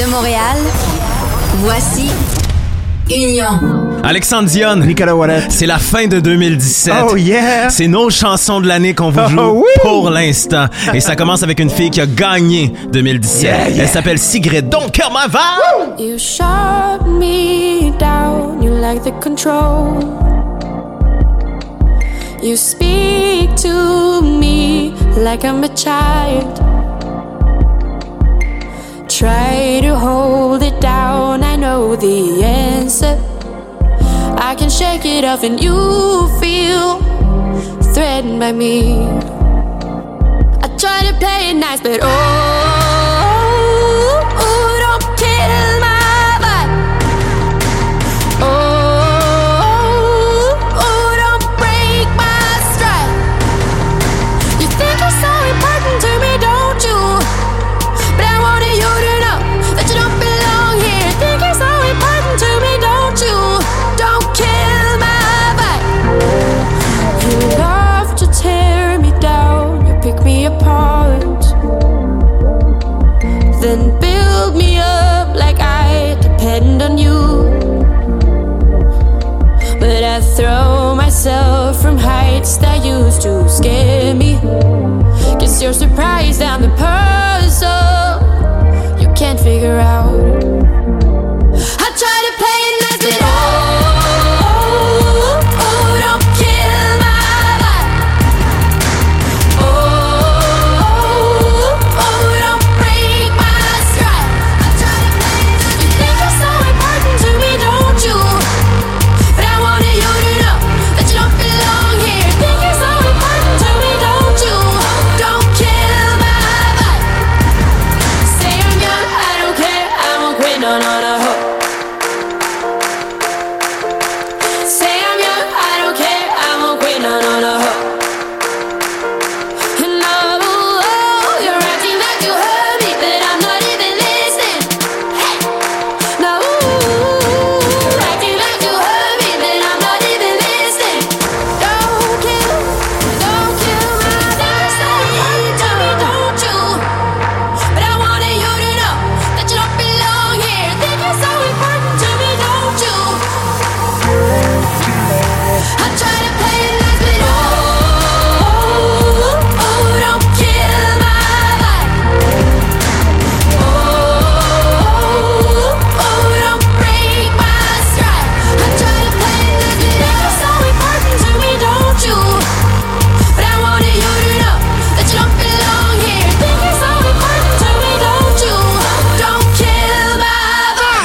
de Montréal, voici Union. Alexandre Dion. Nicolas Wallet. C'est la fin de 2017. Oh yeah! C'est nos chansons de l'année qu'on vous Oh, joue oui! pour l'instant. Et ça commence avec une fille qui a gagné 2017. Yeah, yeah. Elle s'appelle Sigrid Donkermaval. You shut me down, you like the control. You speak to me like I'm a child. Try to hold it down, I know the answer. I can shake it off, and you feel threatened by me. I try to play it nice, but oh,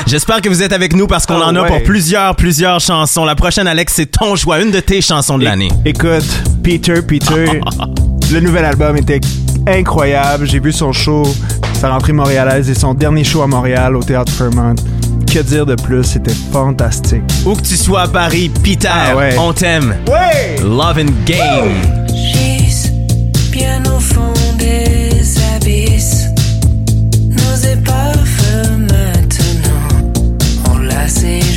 J'espère que vous êtes avec nous parce qu'on Ah en a ouais. pour plusieurs, plusieurs chansons. La prochaine, Alex, c'est ton choix, une de tes chansons de l'année. Écoute, Peter, Peter, le nouvel album était incroyable. J'ai vu son show, sa rentrée montréalaise et son dernier show à Montréal au Théâtre Fairmont. Que dire de plus, c'était fantastique. Où que tu sois à Paris, Peter, Ah ouais. on t'aime. Ouais! Love and Game. Bien enlacées,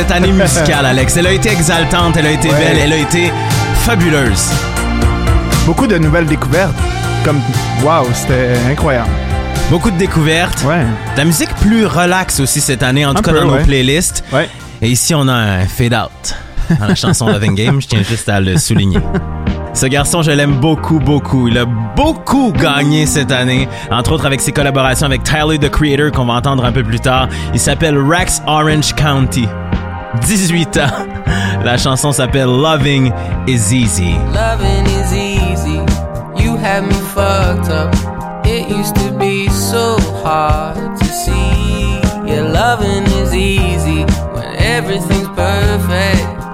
cette année musicale, Alex? Elle a été exaltante, elle a été Ouais. belle, elle a été fabuleuse. Beaucoup de nouvelles découvertes. Comme, waouh, c'était incroyable. Beaucoup de découvertes. Ouais. De La musique plus relaxe aussi cette année, en tout Un cas peu, dans nos playlists. Ouais. Et ici, on a un fade-out dans la chanson Loving Game. Je tiens juste à le souligner. Ce garçon, je l'aime beaucoup, beaucoup. Il a beaucoup gagné cette année, entre autres avec ses collaborations avec Tyler, the Creator, qu'on va entendre un peu plus tard. Il s'appelle Rex Orange County. 18 ans. La chanson s'appelle Loving is Easy. Loving is easy. You me fucked up. It used to be so hard to see. Yeah, loving is easy when everything's perfect.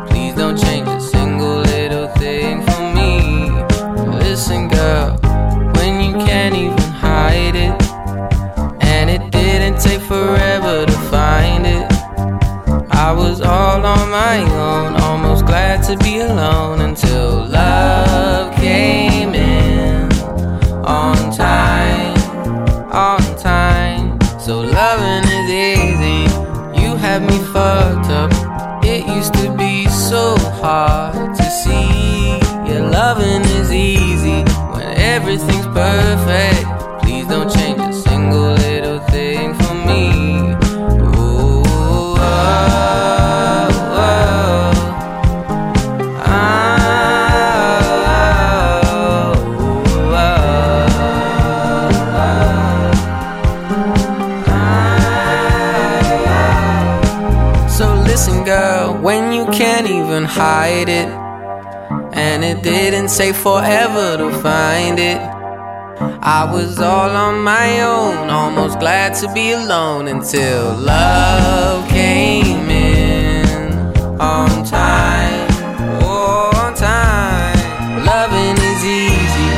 My own, almost glad to be alone until love came in on time, on time. So loving is easy. You have me fucked up. It used to be so hard to see. Yeah, loving is easy when everything's perfect. Hide it, and it didn't take forever to find it. I was all on my own, almost glad to be alone until love came in on time. Oh, on time. Loving is easy.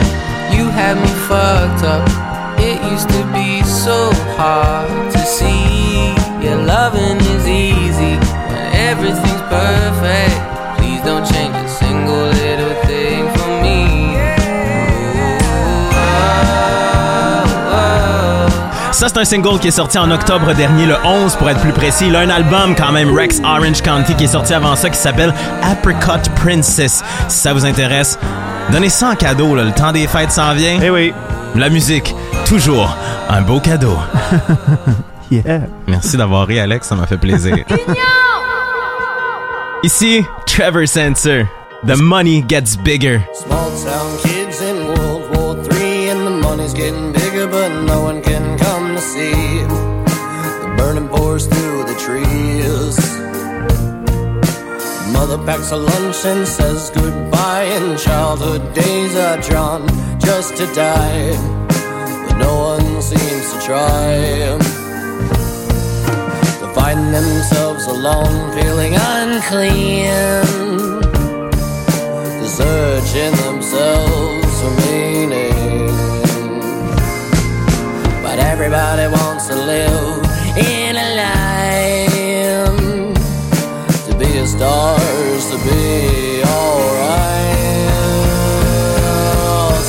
You had me fucked up. It used to be so hard to see. Yeah, loving Ça, c'est un single qui est sorti en octobre dernier, le 11 pour être plus précis. Il a un album quand même, Rex Orange County, qui est sorti avant ça, qui s'appelle Apricot Princess. Si ça vous intéresse, donnez ça en cadeau, là. le temps des fêtes s'en vient. Eh oui. La musique, toujours un beau cadeau. Yeah. Merci d'avoir ri, Alex, ça m'a fait plaisir. Ici, Trevor Sensor. The money gets bigger. Small town kids in World War III, and the money's getting bigger, see. The burning pours through the trees. Mother packs a lunch and says goodbye, and childhood days are drawn just to die. But no one seems to try. To find themselves alone, feeling unclean searching themselves everybody wants to live in a life, to be a stars, to be alright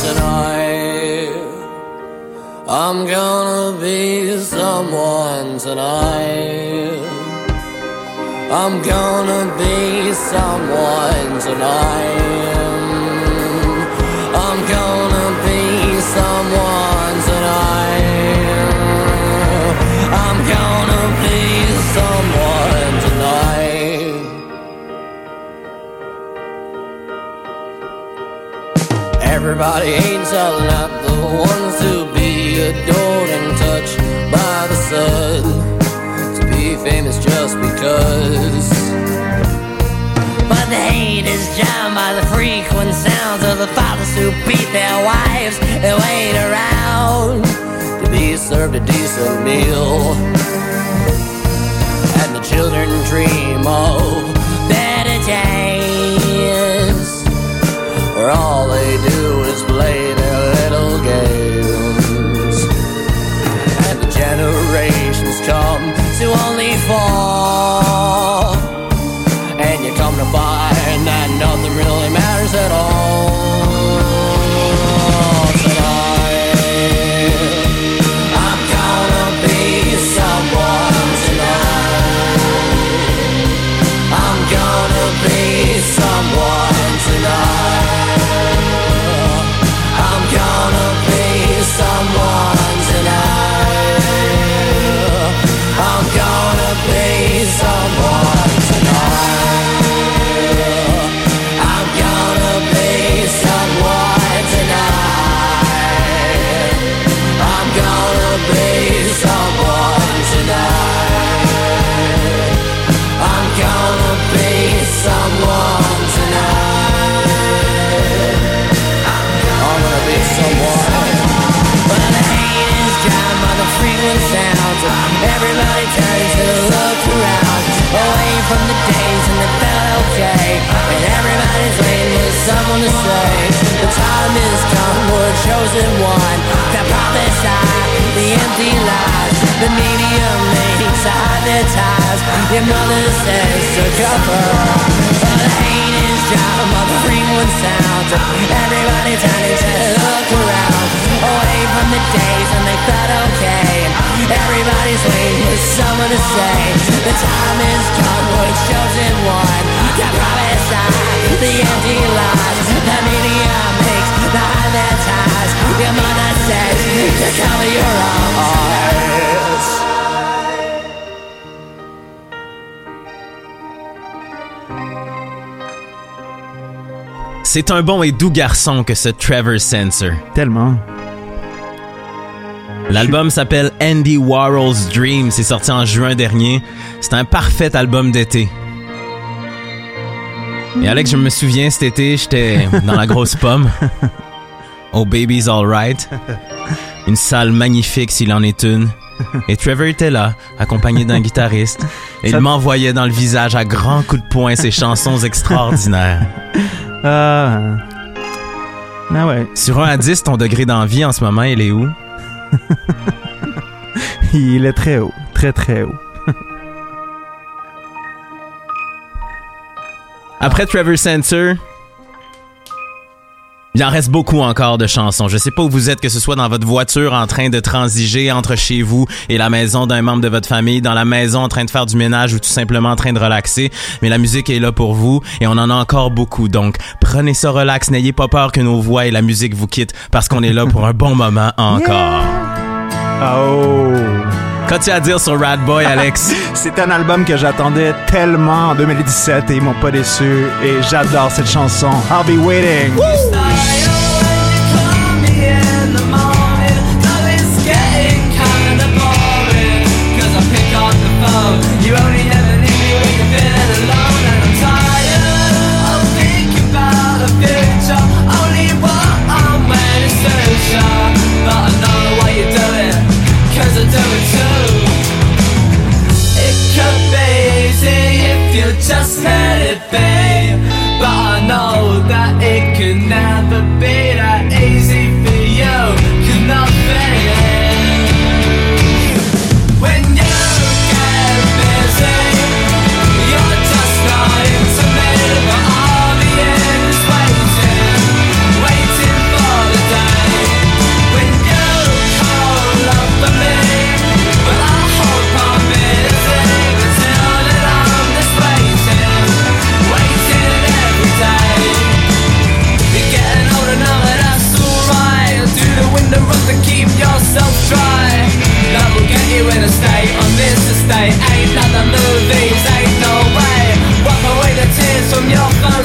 tonight. I'm gonna be someone tonight. I'm gonna be someone tonight. Everybody ain't all not the ones who be adored and touched by the sun to be famous just because. But the hate is drowned by the frequent sounds of the fathers who beat their wives and wait around to be served a decent meal. And the children dream of where all they do is play their little games and the generations come to only fall. Okay. And everybody's waiting for someone to say, the time is come, we're chosen one. To prophesy the empty lies, the media makes hide their ties. Your mother says to cover. But the hate is job of the free one sounds. Everybody turning to look around. Away from the days when they felt okay. Everybody's waiting for someone to say the time is come, we're chosen one. To prophesy the empty lies. The media makes to hide their ties. Your mother says to cover your own eyes. C'est un bon et doux garçon que ce Trevor Sensor. Tellement. L'album s'appelle Andy Warhol's Dream. C'est sorti en juin dernier. C'est un parfait album d'été. Et Alex, je me souviens cet été, j'étais dans la grosse pomme. Au Baby's Alright. Une salle magnifique s'il en est une. Et Trevor était là, accompagné d'un guitariste. Et il m'envoyait dans le visage à grands coups de poing ses chansons extraordinaires. Ah. Ah ouais. Sur 1 à 10, ton degré d'envie en ce moment, il est où? Il est très haut. Très, très haut. Après Trevor Sensor, il en reste beaucoup encore de chansons. Je sais pas où vous êtes, que ce soit dans votre voiture en train de transiger entre chez vous et la maison d'un membre de votre famille, dans la maison en train de faire du ménage ou tout simplement en train de relaxer. Mais la musique est là pour vous et on en a encore beaucoup. Donc, prenez ça relax. N'ayez pas peur que nos voix et la musique vous quittent parce qu'on est là pour un bon moment encore. Oh. Qu'as-tu à dire sur Rad Boy, Alex? C'est un album que j'attendais tellement en 2017 et ils m'ont pas déçu. Et j'adore cette chanson. I'll be waiting. Just that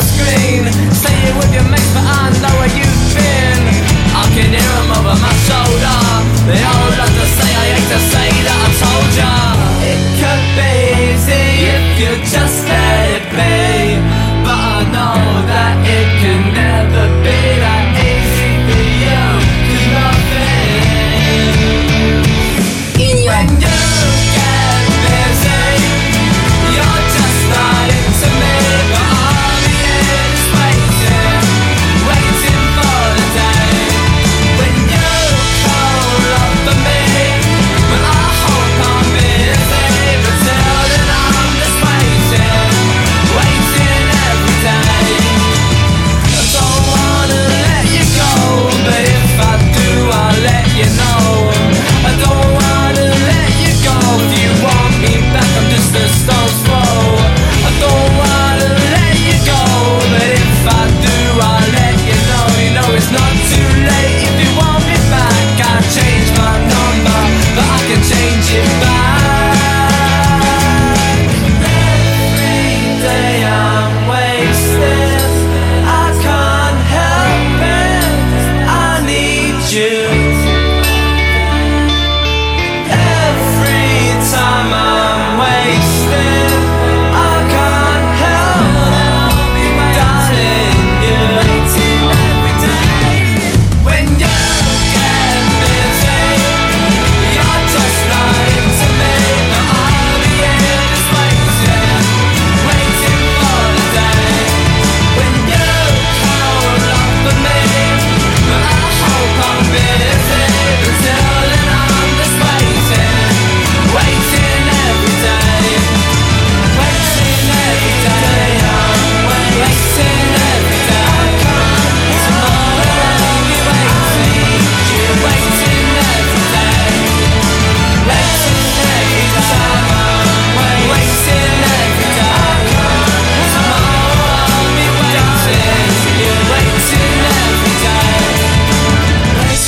screen. See you with your mates but I know where you've been. I can hear them over my shoulder. They all love to say I hate to say that I told ya. It could be easy if you just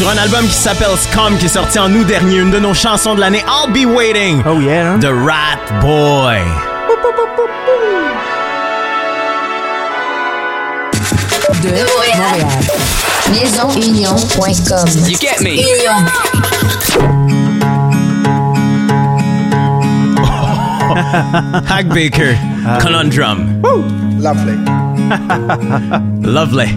sur un album qui s'appelle Scum, qui est sorti en août dernier, une de nos chansons de l'année, I'll Be Waiting, Oh yeah, hein? de Rat Boy. De Montréal. Maisonunion.com. You get me? Union. Hack Baker, Conundrum. Lovely. Lovely.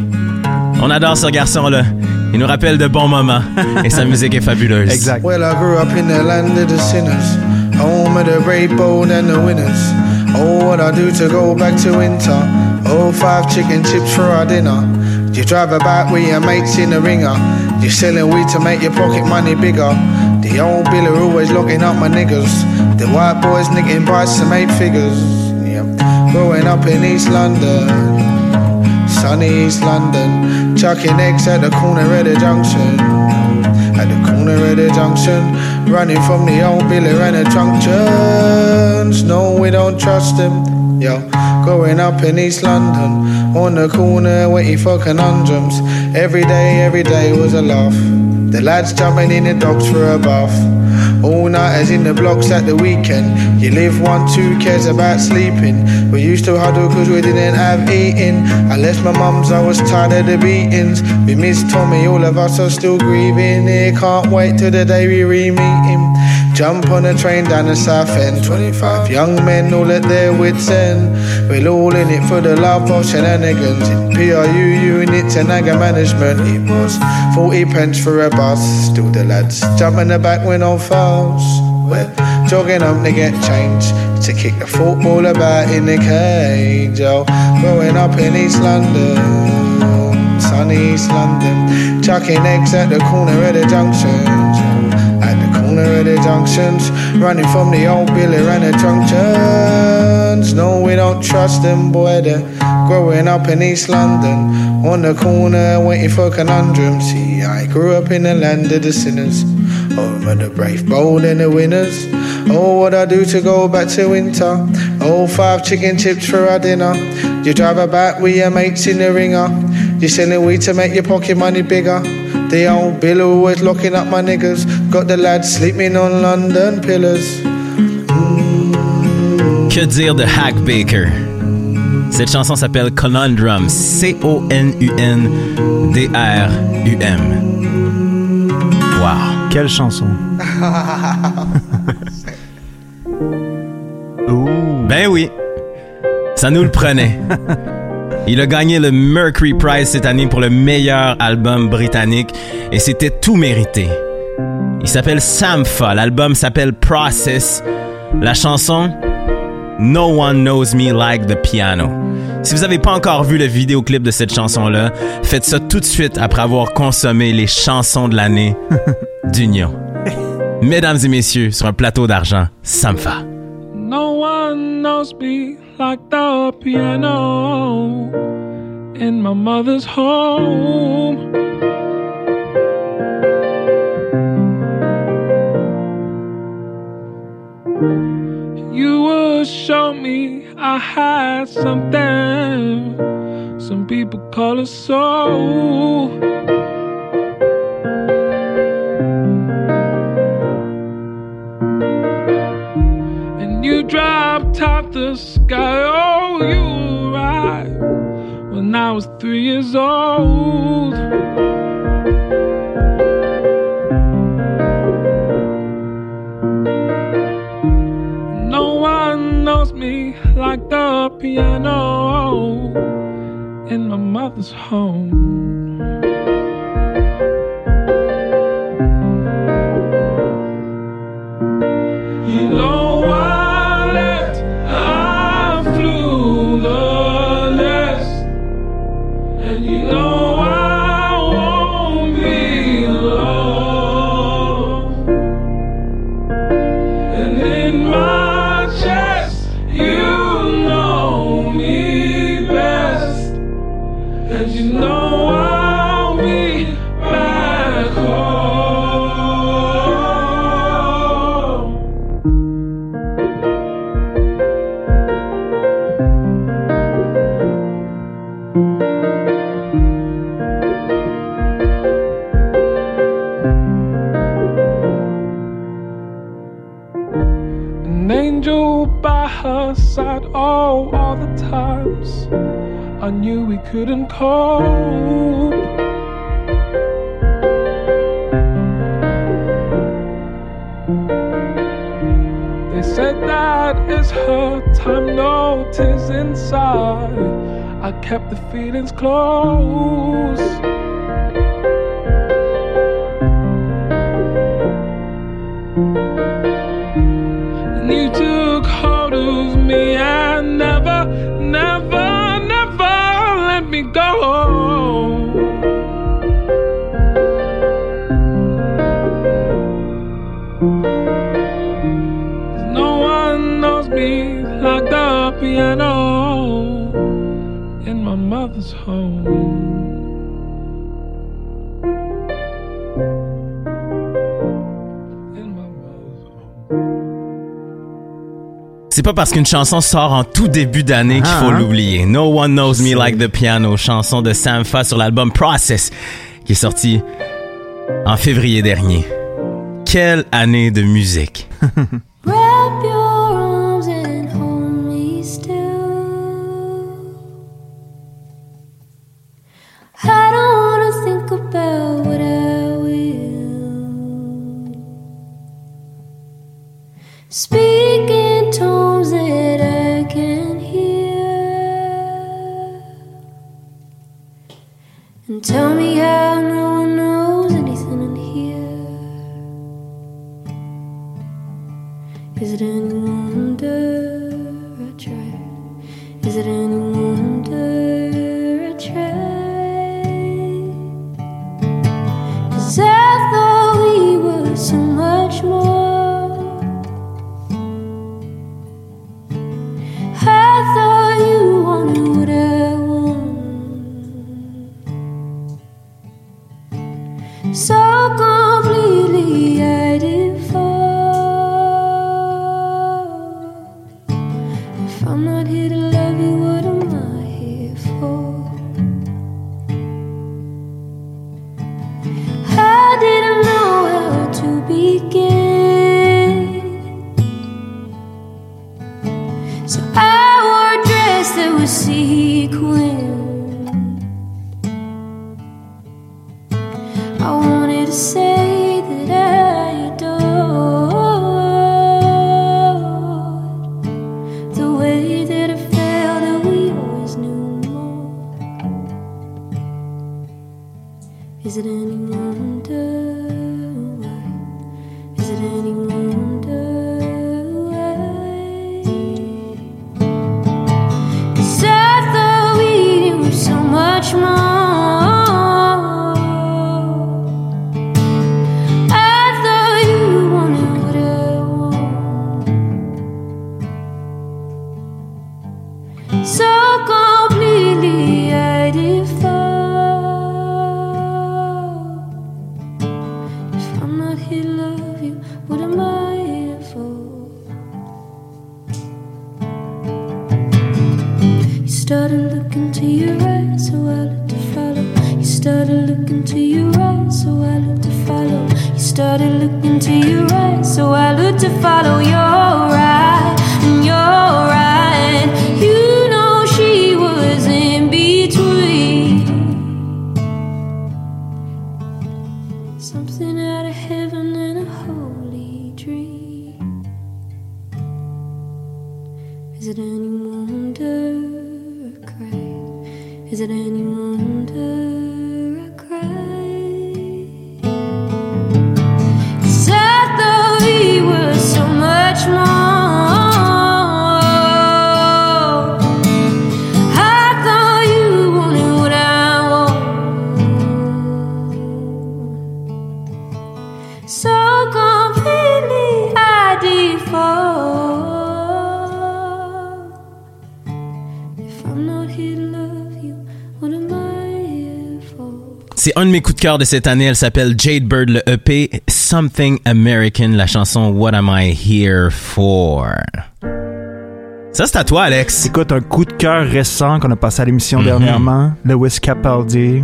On adore ce garçon-là. Il nous rappelle de bons moments et sa musique est fabuleuse. Exact. Well, I grew up in the land of the sinners, home of the brave, bold, and the winners. Oh, what I do to go back to winter. Oh, five chicken chips for our dinner. You drive about with your mates in the ringer. You're selling weed to make your pocket money bigger. The old biller always locking up my niggas. The white boys nicking bikes to make figures. Yeah. Growing up in East London sunny East London. Chucking eggs at the corner of the junction. At the corner of the junction. Running from the old Billy the junctions. No, we don't trust him. Yo, growing up in East London. On the corner waiting for conundrums. Every day, every day was a laugh. The lads jumping in the docks for a bath. All nighters in the blocks at the weekend. You live one, two cares about sleeping. We used to huddle cause we didn't have eating. I left my mum's, I was tired of the beatings. We miss Tommy, all of us are still grieving. Here, can't wait till the day we re-meet him. Jump on a train down the south end. 25 young men all at their wits' end. We're all in it for the love of shenanigans. In PRU units and anger management. It was 40 pence for a bus. Still the lads jump in the back when on fast. We're jogging up to get change. To kick the football about in the cage. Oh, growing up in East London. Sunny East London. Chucking eggs at the corner of the junctions. Corner of the junctions, running from the old Billy and the junctions. No, we don't trust them, boy. They're growing up in East London, on the corner waiting for conundrums. See, I grew up in the land of the sinners, home of the brave, bold, and the winners. Oh, what I do to go back to winter. Oh, five chicken chips for our dinner. You drive about with your mates in the ringer. You're selling weed to make your pocket money bigger. The old bill always locking up my niggas. Got the lads sleeping on London pillars. Que dire de Hack Baker? Cette chanson s'appelle Conundrum. C-O-N-U-N-D-R-U-M. Wow. Quelle chanson. Ben oui. Ça nous le prenait. Il a gagné le Mercury Prize cette année pour le meilleur album britannique et c'était tout mérité. Il s'appelle Sampha, l'album s'appelle Process. La chanson No One Knows Me Like the Piano. Si vous n'avez pas encore vu le vidéoclip de cette chanson-là, faites ça tout de suite après avoir consommé les chansons de l'année d'Union. Mesdames et messieurs, sur un plateau d'argent, Sampha. No one knows me like the piano in my mother's home. You would show me I had something. Some people call it soul. and you dropped out the sky. Oh, you arrived when I was three years old. Mother's home. inside. I kept the feelings close. pas parce qu'une chanson sort en tout début d'année qu'il faut ah, hein? l'oublier. No One Knows Me Like the Piano, chanson de Sam Fa sur l'album Process, qui est sorti en février dernier. Quelle année de musique! and tell me how so completely If I'm not here to love you. C'est un de mes coups de cœur de cette année. Elle s'appelle Jade Bird, le EP Something American, la chanson What Am I Here For? Ça, c'est à toi, Alex. Écoute, un coup de cœur récent qu'on a passé à l'émission mm -hmm. dernièrement, Lewis Capaldi.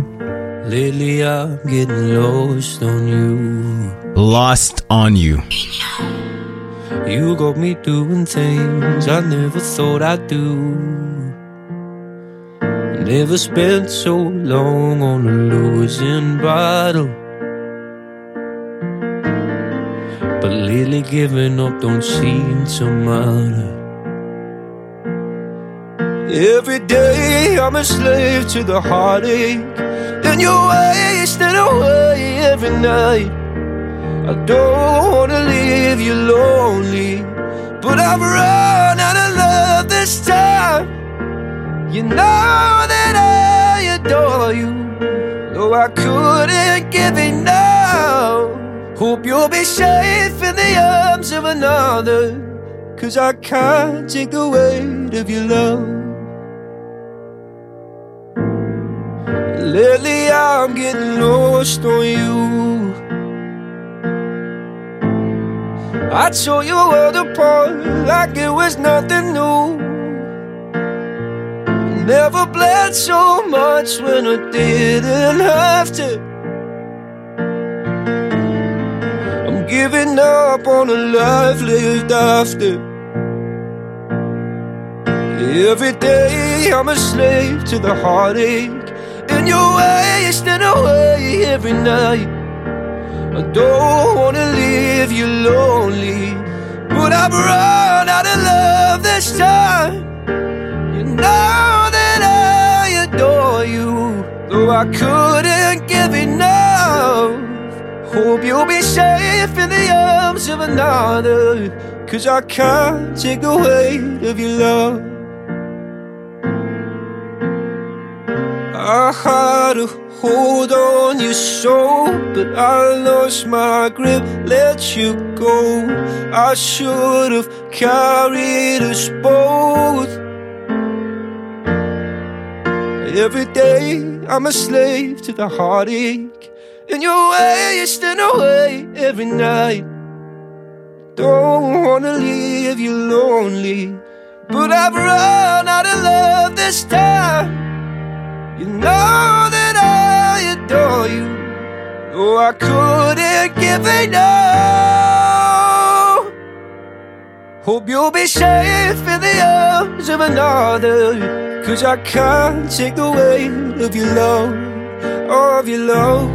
Lately, I'm getting lost on you. Lost on you. You got me doing things I never thought I'd do. Never spent so long on a losing battle. But lately, giving up don't seem to matter. Every day, I'm a slave to the heartache and you're wasting away every night. I don't wanna leave you lonely, but I've run out of love this time. You know that I adore you, though I couldn't give enough. Hope you'll be safe in the arms of another, cause I can't take the weight of your love. Lately I'm getting lost on you. I tore your world apart like it was nothing new. Never bled so much when I didn't have to. I'm giving up on a life lived after. Every day I'm a slave to the heartache, and you're wasting away every night. I don't wanna leave you lonely, but I've run out of love this time. You know that I adore you, though I couldn't give enough. Hope you'll be safe in the arms of another, cause I can't take the weight of your love. I had a hold on your soul, but I lost my grip, let you go. I should have carried us both. Every day I'm a slave to the heartache, and you're wasting away every night. Don't wanna leave you lonely, but I've run out of love this time. You know that I adore you, though I couldn't give enough. Hope you'll be safe in the arms of another, cause I can't take the weight of your love, of your love.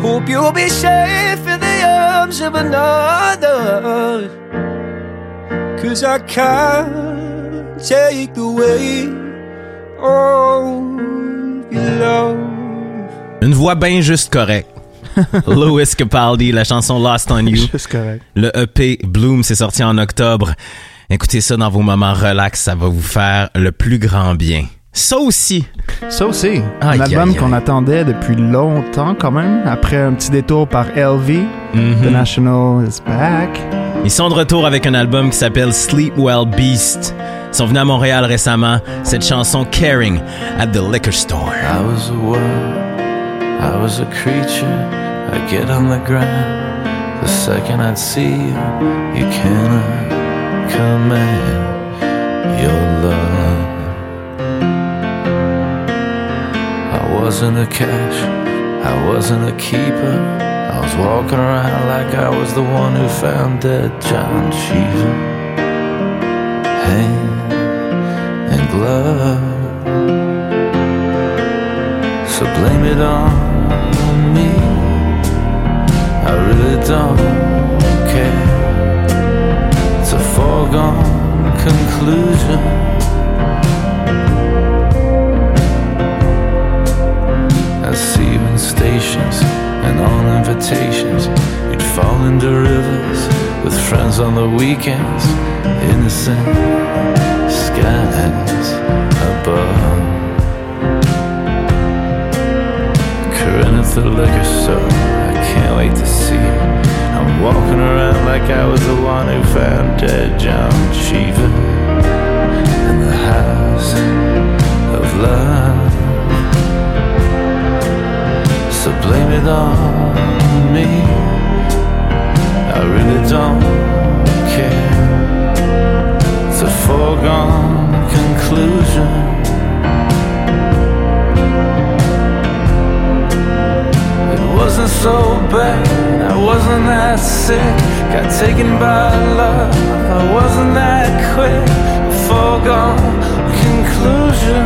Hope you'll be safe in the arms of another, cause I can't take the weight love. Une voix bien juste correcte. Louis Capaldi, la chanson Lost on You. Juste correct. Le EP Bloom s'est sorti en octobre. Écoutez ça dans vos moments relax, ça va vous faire le plus grand bien. Ça aussi, Ça aussi, un album qu'on attendait depuis longtemps quand même, après un petit détour par LV, Mhm. The National is back. ils sont de retour avec un album qui s'appelle Sleep Well Beast. Sont venus à Montréal récemment. Cette chanson Carin at the Liquor Store. I was a world, I was a creature. I get on the ground. The second I'd see you, you cannot command your love. I wasn't a cash, I wasn't a keeper. I was walking around like I was the one who found dead John Cheever. Hand and. So blame it on me. I really don't care. It's a foregone conclusion. I see you in stations and on invitations. You'd fall into rivers with friends on the weekends. Innocent skies above. Carin the liquor store. I can't wait to see you. I'm walking around like I was the one who found dead John Cheever in the house of love. So blame it on me. I really don't foregone conclusion. It wasn't so bad, I wasn't that sick. Got taken by love I wasn't that quick. Foregone conclusion.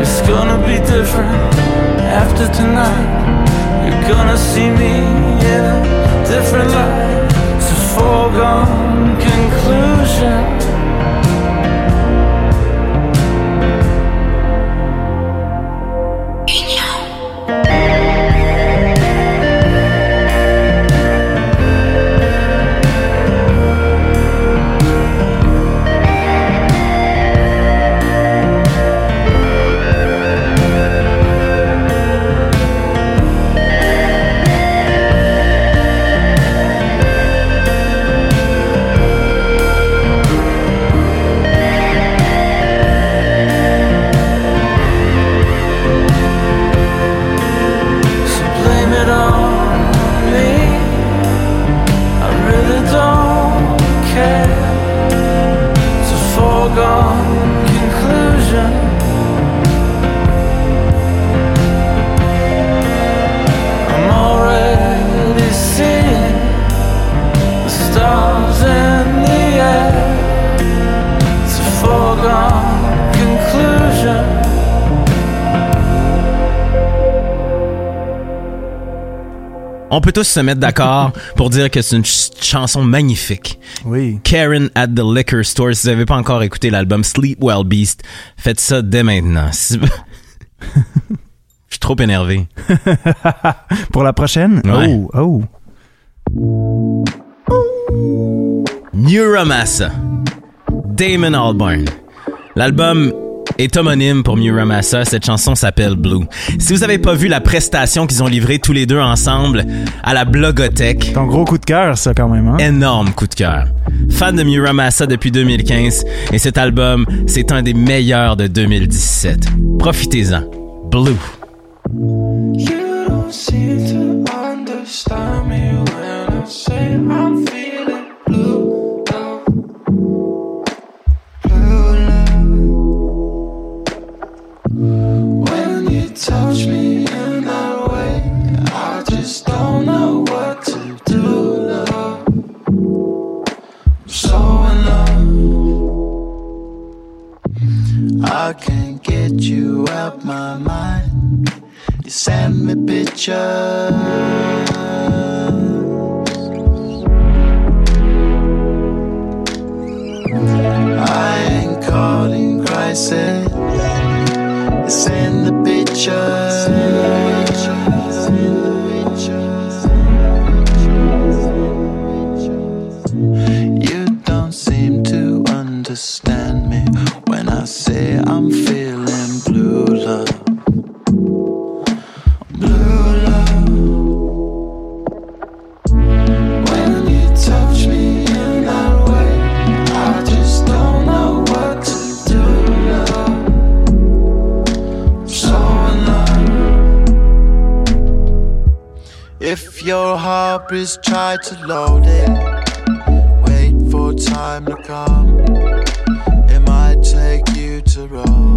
It's gonna be different after tonight. You're gonna see me in a different light. It's a foregone conclusion. Tous se mettre d'accord pour dire que c'est une ch- chanson magnifique. Oui. Karen at the Liquor Store. Si vous n'avez pas encore écouté l'album Sleep Well Beast, faites ça dès maintenant. Si- Je suis trop énervé. Pour la prochaine? Ouais. Oh, oh. Muramasa. Damon Albarn. L'album est homonyme pour Muramasa. Cette chanson s'appelle Blue. Si vous avez pas vu la prestation qu'ils ont livrée tous les deux ensemble à la Blogothèque, Ton gros coup de cœur, ça, quand même, hein? énorme coup de cœur. Fan de Muramasa depuis 2015 et cet album, c'est un des meilleurs de 2017. Profitez-en. Blue. Your try to load it, wait for time to come. It might take you to roll.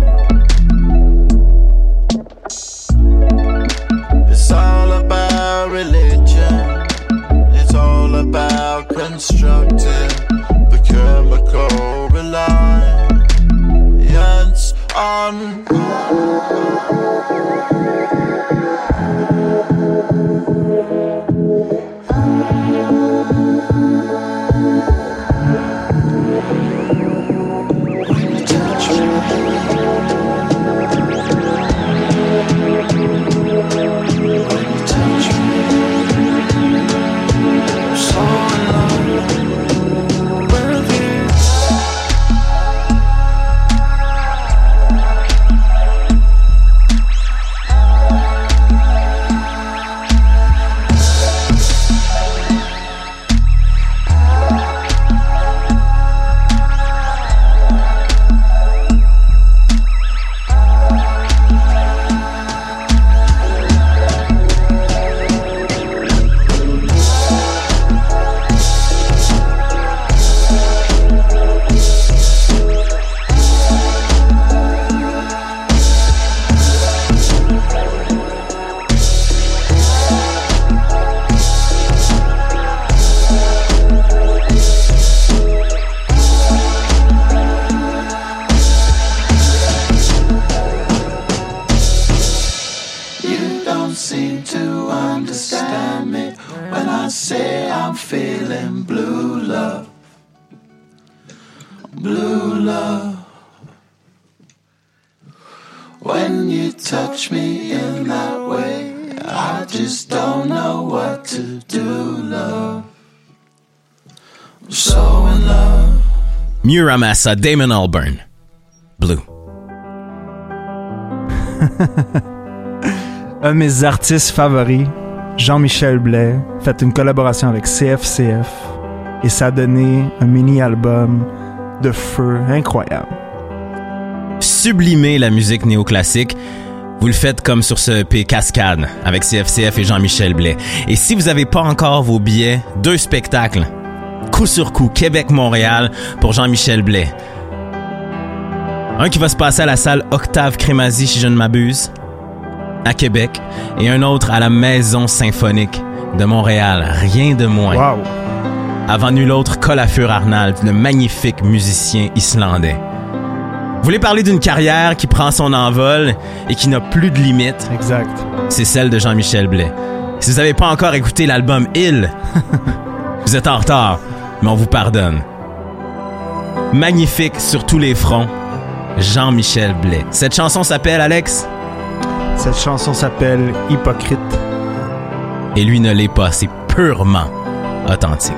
Ramassa, Damon Albarn. Blue. Un de mes artistes favoris, Jean-Michel Blais, fait une collaboration avec CFCF et ça a donné un mini-album de feu incroyable. Sublimer la musique néoclassique. Vous le faites comme sur ce EP Cascade avec CFCF et Jean-Michel Blais. Et si vous n'avez pas encore vos billets, deux spectacles, coup sur coup, Québec-Montréal pour Jean-Michel Blais. Un qui va se passer à la salle Octave Crémazie, si je ne m'abuse, à Québec, et un autre à la Maison Symphonique de Montréal, rien de moins. Wow! Avant nul autre, Colafur Arnald, le magnifique musicien islandais. Vous voulez parler d'une carrière qui prend son envol et qui n'a plus de limites? Exact. C'est celle de Jean-Michel Blais. Si vous n'avez pas encore écouté l'album Il, vous êtes en retard, mais on vous pardonne. Magnifique sur tous les fronts, Jean-Michel Blais. Cette chanson s'appelle Alex? Cette chanson s'appelle Hypocrite. et lui ne l'est pas, c'est purement authentique.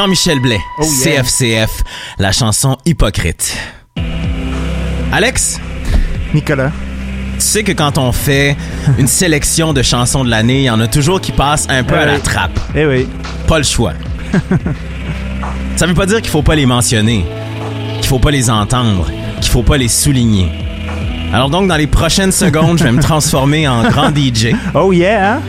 Jean-Michel Blais, Oh yeah. CFCF, la chanson Hypocrite. Alex, Nicolas. tu sais que quand on fait une sélection de chansons de l'année, il y en a toujours qui passent un peu à la Ouais. trappe. Eh oui. Pas le choix. Ça veut pas dire qu'il faut pas les mentionner, qu'il faut pas les entendre, qu'il faut pas les souligner. Alors donc, dans les prochaines secondes, je vais me transformer en grand DJ Oh yeah, hein?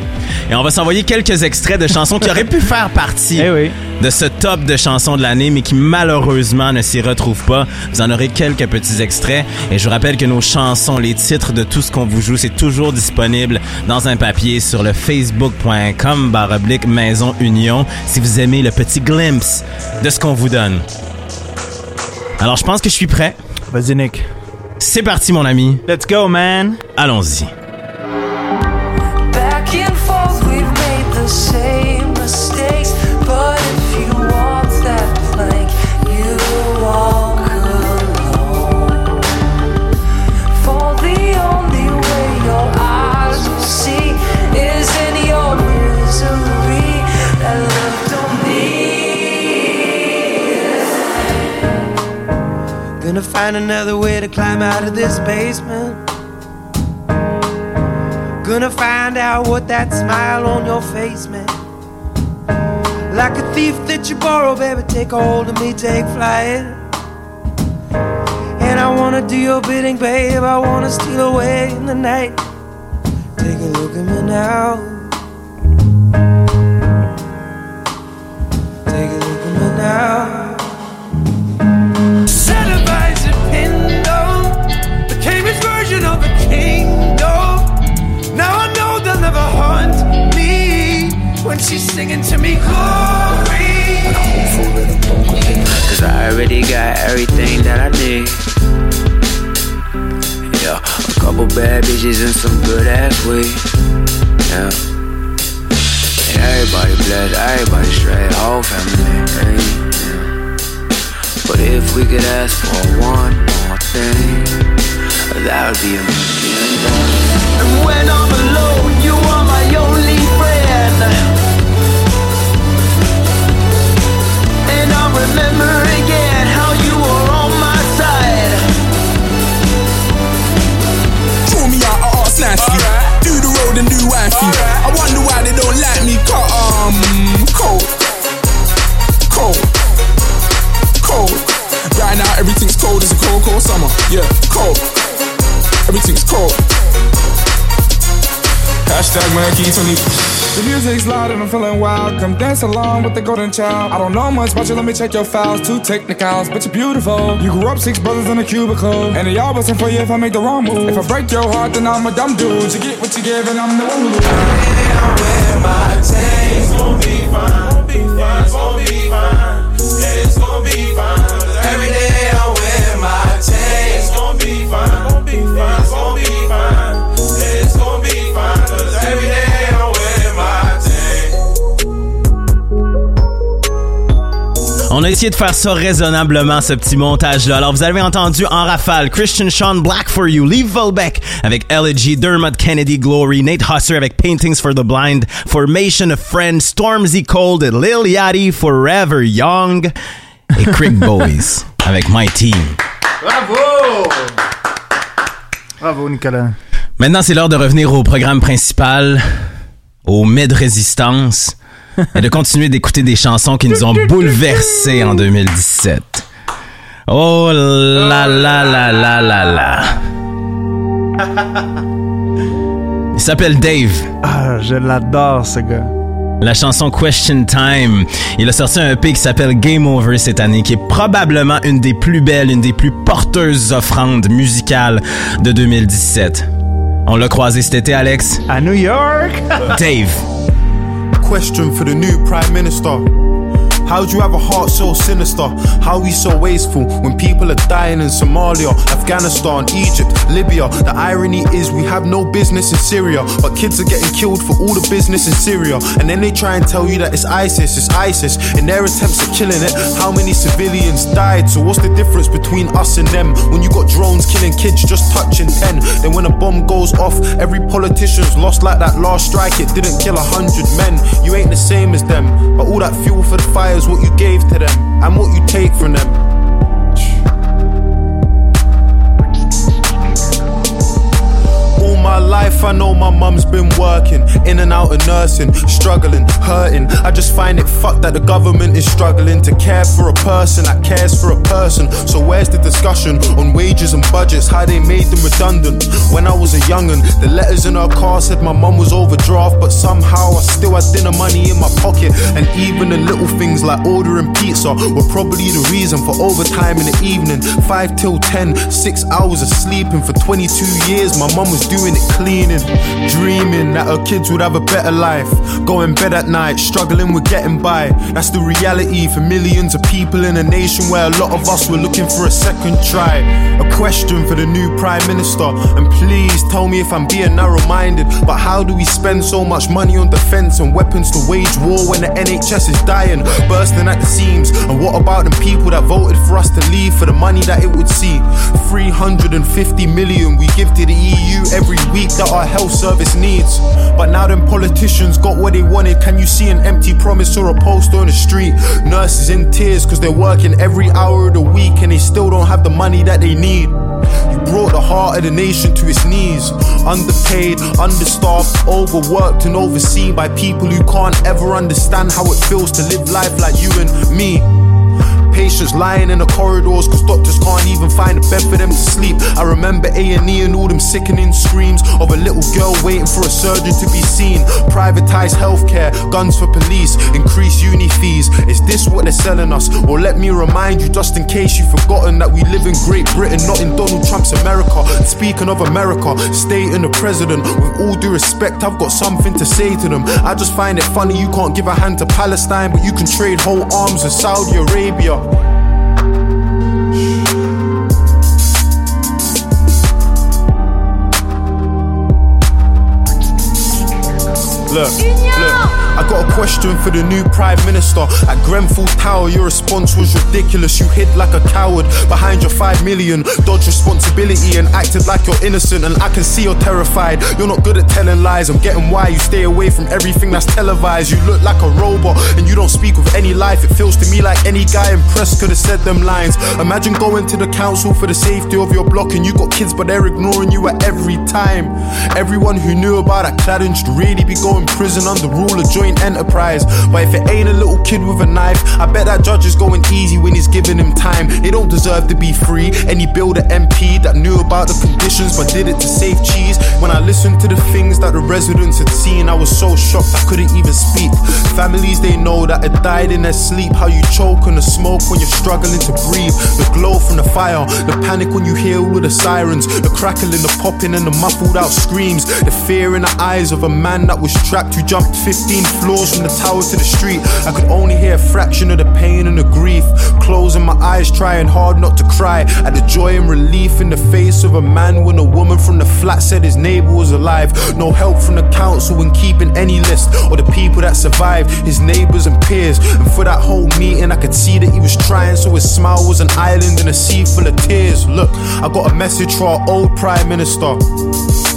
et on va s'envoyer quelques extraits de chansons qui auraient pu faire partie Eh oui. De ce top de chansons de l'année, mais qui malheureusement ne s'y retrouvent pas. Vous en aurez quelques petits extraits. Et je vous rappelle que nos chansons, les titres de tout ce qu'on vous joue, c'est toujours disponible dans un papier sur le facebook.com baroblique Maison Union si vous aimez le petit glimpse de ce qu'on vous donne. Alors, je pense que je suis prêt. Vas-y, Nick. C'est parti, mon ami. Let's go, man. Allons-y. Back and forth, we've made the same find another way to climb out of this basement. Gonna find out what that smile on your face meant. Like a thief that you borrow, baby, take hold of me, take flight. And I wanna do your bidding, babe. I wanna steal away in the night. Take a look at me now. Take a look at me now. When she's singing to me glory. Cause I already got everything that I need. Yeah, a couple bad bitches and some good ass weed. Yeah. And everybody blessed, everybody straight, whole family. Hey, yeah. But if we could ask for one more thing, that would be a million dollars. And when I'm alone, you are my only friend. I wonder why they don't like me. Um, cold. Cold. Cold. Right now, everything's cold as a cold, cold summer. Yeah, cold. Everything's cold. Hashtag Murky 20. The music's loud and I'm feeling wild. Come dance along with the golden child. I don't know much about you, let me check your files. Two technicals, but you're beautiful. You grew up six brothers in a cubicle. And they all wasn't for you if I make the wrong move. If I break your heart, then I'm a dumb dude. You get what you give, and I'm the one who My chains. taste gon' be fine. It's gon' be fine. Yeah, it's gon' be fine. Every day I wear my taste. It's gon' be fine. It's gon' be On a essayé de faire ça raisonnablement, ce petit montage-là. Alors, vous avez entendu en rafale Christian Sean Black for You, Lee Volbeck avec Elegy, Dermot Kennedy Glory, Nate Husser avec Paintings for the Blind, Formation of Friends, Stormzy Cold, et Lil Yachty, Forever Young, et Crick Boys avec My Team. Bravo! Bravo, Nicolas. Maintenant, c'est l'heure de revenir au programme principal, au mets de résistance, et de continuer d'écouter des chansons qui nous ont bouleversés en 2017. Oh là là là là là là. Il s'appelle Dave. Ah, je l'adore, ce gars. La chanson Question Time. Il a sorti un EP qui s'appelle Game Over cette année, qui est probablement une des plus belles, une des plus porteuses offrandes musicales de 2017. On l'a croisé cet été, Alex. À New York. Dave. Question for the new Prime Minister. How'd you have a heart so sinister? How we so wasteful when people are dying in Somalia, Afghanistan, Egypt, Libya? The irony is we have no business in Syria, but kids are getting killed for all the business in Syria. And then they try and tell you that it's ISIS, it's ISIS. In their attempts at killing it, how many civilians died? So what's the difference between us and them? When you got drones killing kids just touching 10, then when a bomb goes off, every politician's lost like that last strike. It didn't kill a hundred men. You ain't the same as them, but all that fuel for the fires matters what you gave to them and what you take from them. My life, I know my mum's been working in and out of nursing, struggling, hurting. I just find it fucked that the government is struggling to care for a person that cares for a person. So, where's the discussion on wages and budgets, how they made them redundant? When I was a young'un, the letters in her car said my mum was overdraft, but somehow I still had dinner money in my pocket. And even the little things like ordering pizza were probably the reason for overtime in the evening. 5 till 10, 6 hours of sleeping for 22 years. My mum was doing it cleaning, dreaming that her kids would have a better life. Going bed at night, struggling with getting by. That's the reality for millions of people in a nation where a lot of us were looking for a second try. A question for the new Prime Minister, and please tell me if I'm being narrow minded. But how do we spend so much money on defense and weapons to wage war when the NHS is dying, bursting at the seams? And what about the people that voted for us to leave for the money that it would see? 350 million we give to the EU every week that our health service needs. But now them politicians got what they wanted. Can you see an empty promise or a poster on the street? Nurses in tears because they're working every hour of the week and they still don't have the money that they need. You brought the heart of the nation to its knees. Underpaid, understaffed, overworked, and overseen by people who can't ever understand how it feels to live life like you and me. Patients lying in the corridors cause doctors can't even find a bed for them to sleep. I remember A&E and all them sickening screams of a little girl waiting for a surgeon to be seen. Privatized healthcare, guns for police, increased uni fees. Is this what they're selling us? Or let me remind you, just in case you've forgotten, that we live in Great Britain, not in Donald Trump's America. Speaking of America, state and the president, with all due respect, I've got something to say to them. I just find it funny you can't give a hand to Palestine, but you can trade whole arms with Saudi Arabia. Look, look. I got a question for the new Prime Minister. At Grenfell Tower, your response was ridiculous. You hid like a coward behind your 5 million, dodged responsibility and acted like you're innocent. And I can see you're terrified. You're not good at telling lies. I'm getting why you stay away from everything that's televised. You look like a robot and you don't speak with any life. It feels to me like any guy in press could have said them lines. Imagine going to the council for the safety of your block and you got kids, but they're ignoring you at every time. Everyone who knew about that cladding should really be going prison under rule of joint enterprise. But if it ain't a little kid with a knife, I bet that judge is going easy when he's giving him time. They don't deserve to be free. Any builder MP that knew about the conditions but did it to save cheese. When I listened to the things that the residents had seen, I was so shocked I couldn't even speak. Families they know that had died in their sleep. How you choke on the smoke when you're struggling to breathe. The glow from the fire, the panic when you hear all the sirens, the crackling, the popping, and the muffled out screams. The fear in the eyes of a man that was trapped who jumped 15 floors from the tower to the street. I could only hear a fraction of the pain and the grief. Closing my eyes, trying hard not to cry at the joy and relief in the face of a man when a woman from the flat said his neighbor was alive. No help from the council in keeping any list or the people that survived, his neighbors and peers. And for that whole meeting, I could see that he was trying, so his smile was an island in a sea full of tears. Look, I got a message for our old Prime Minister.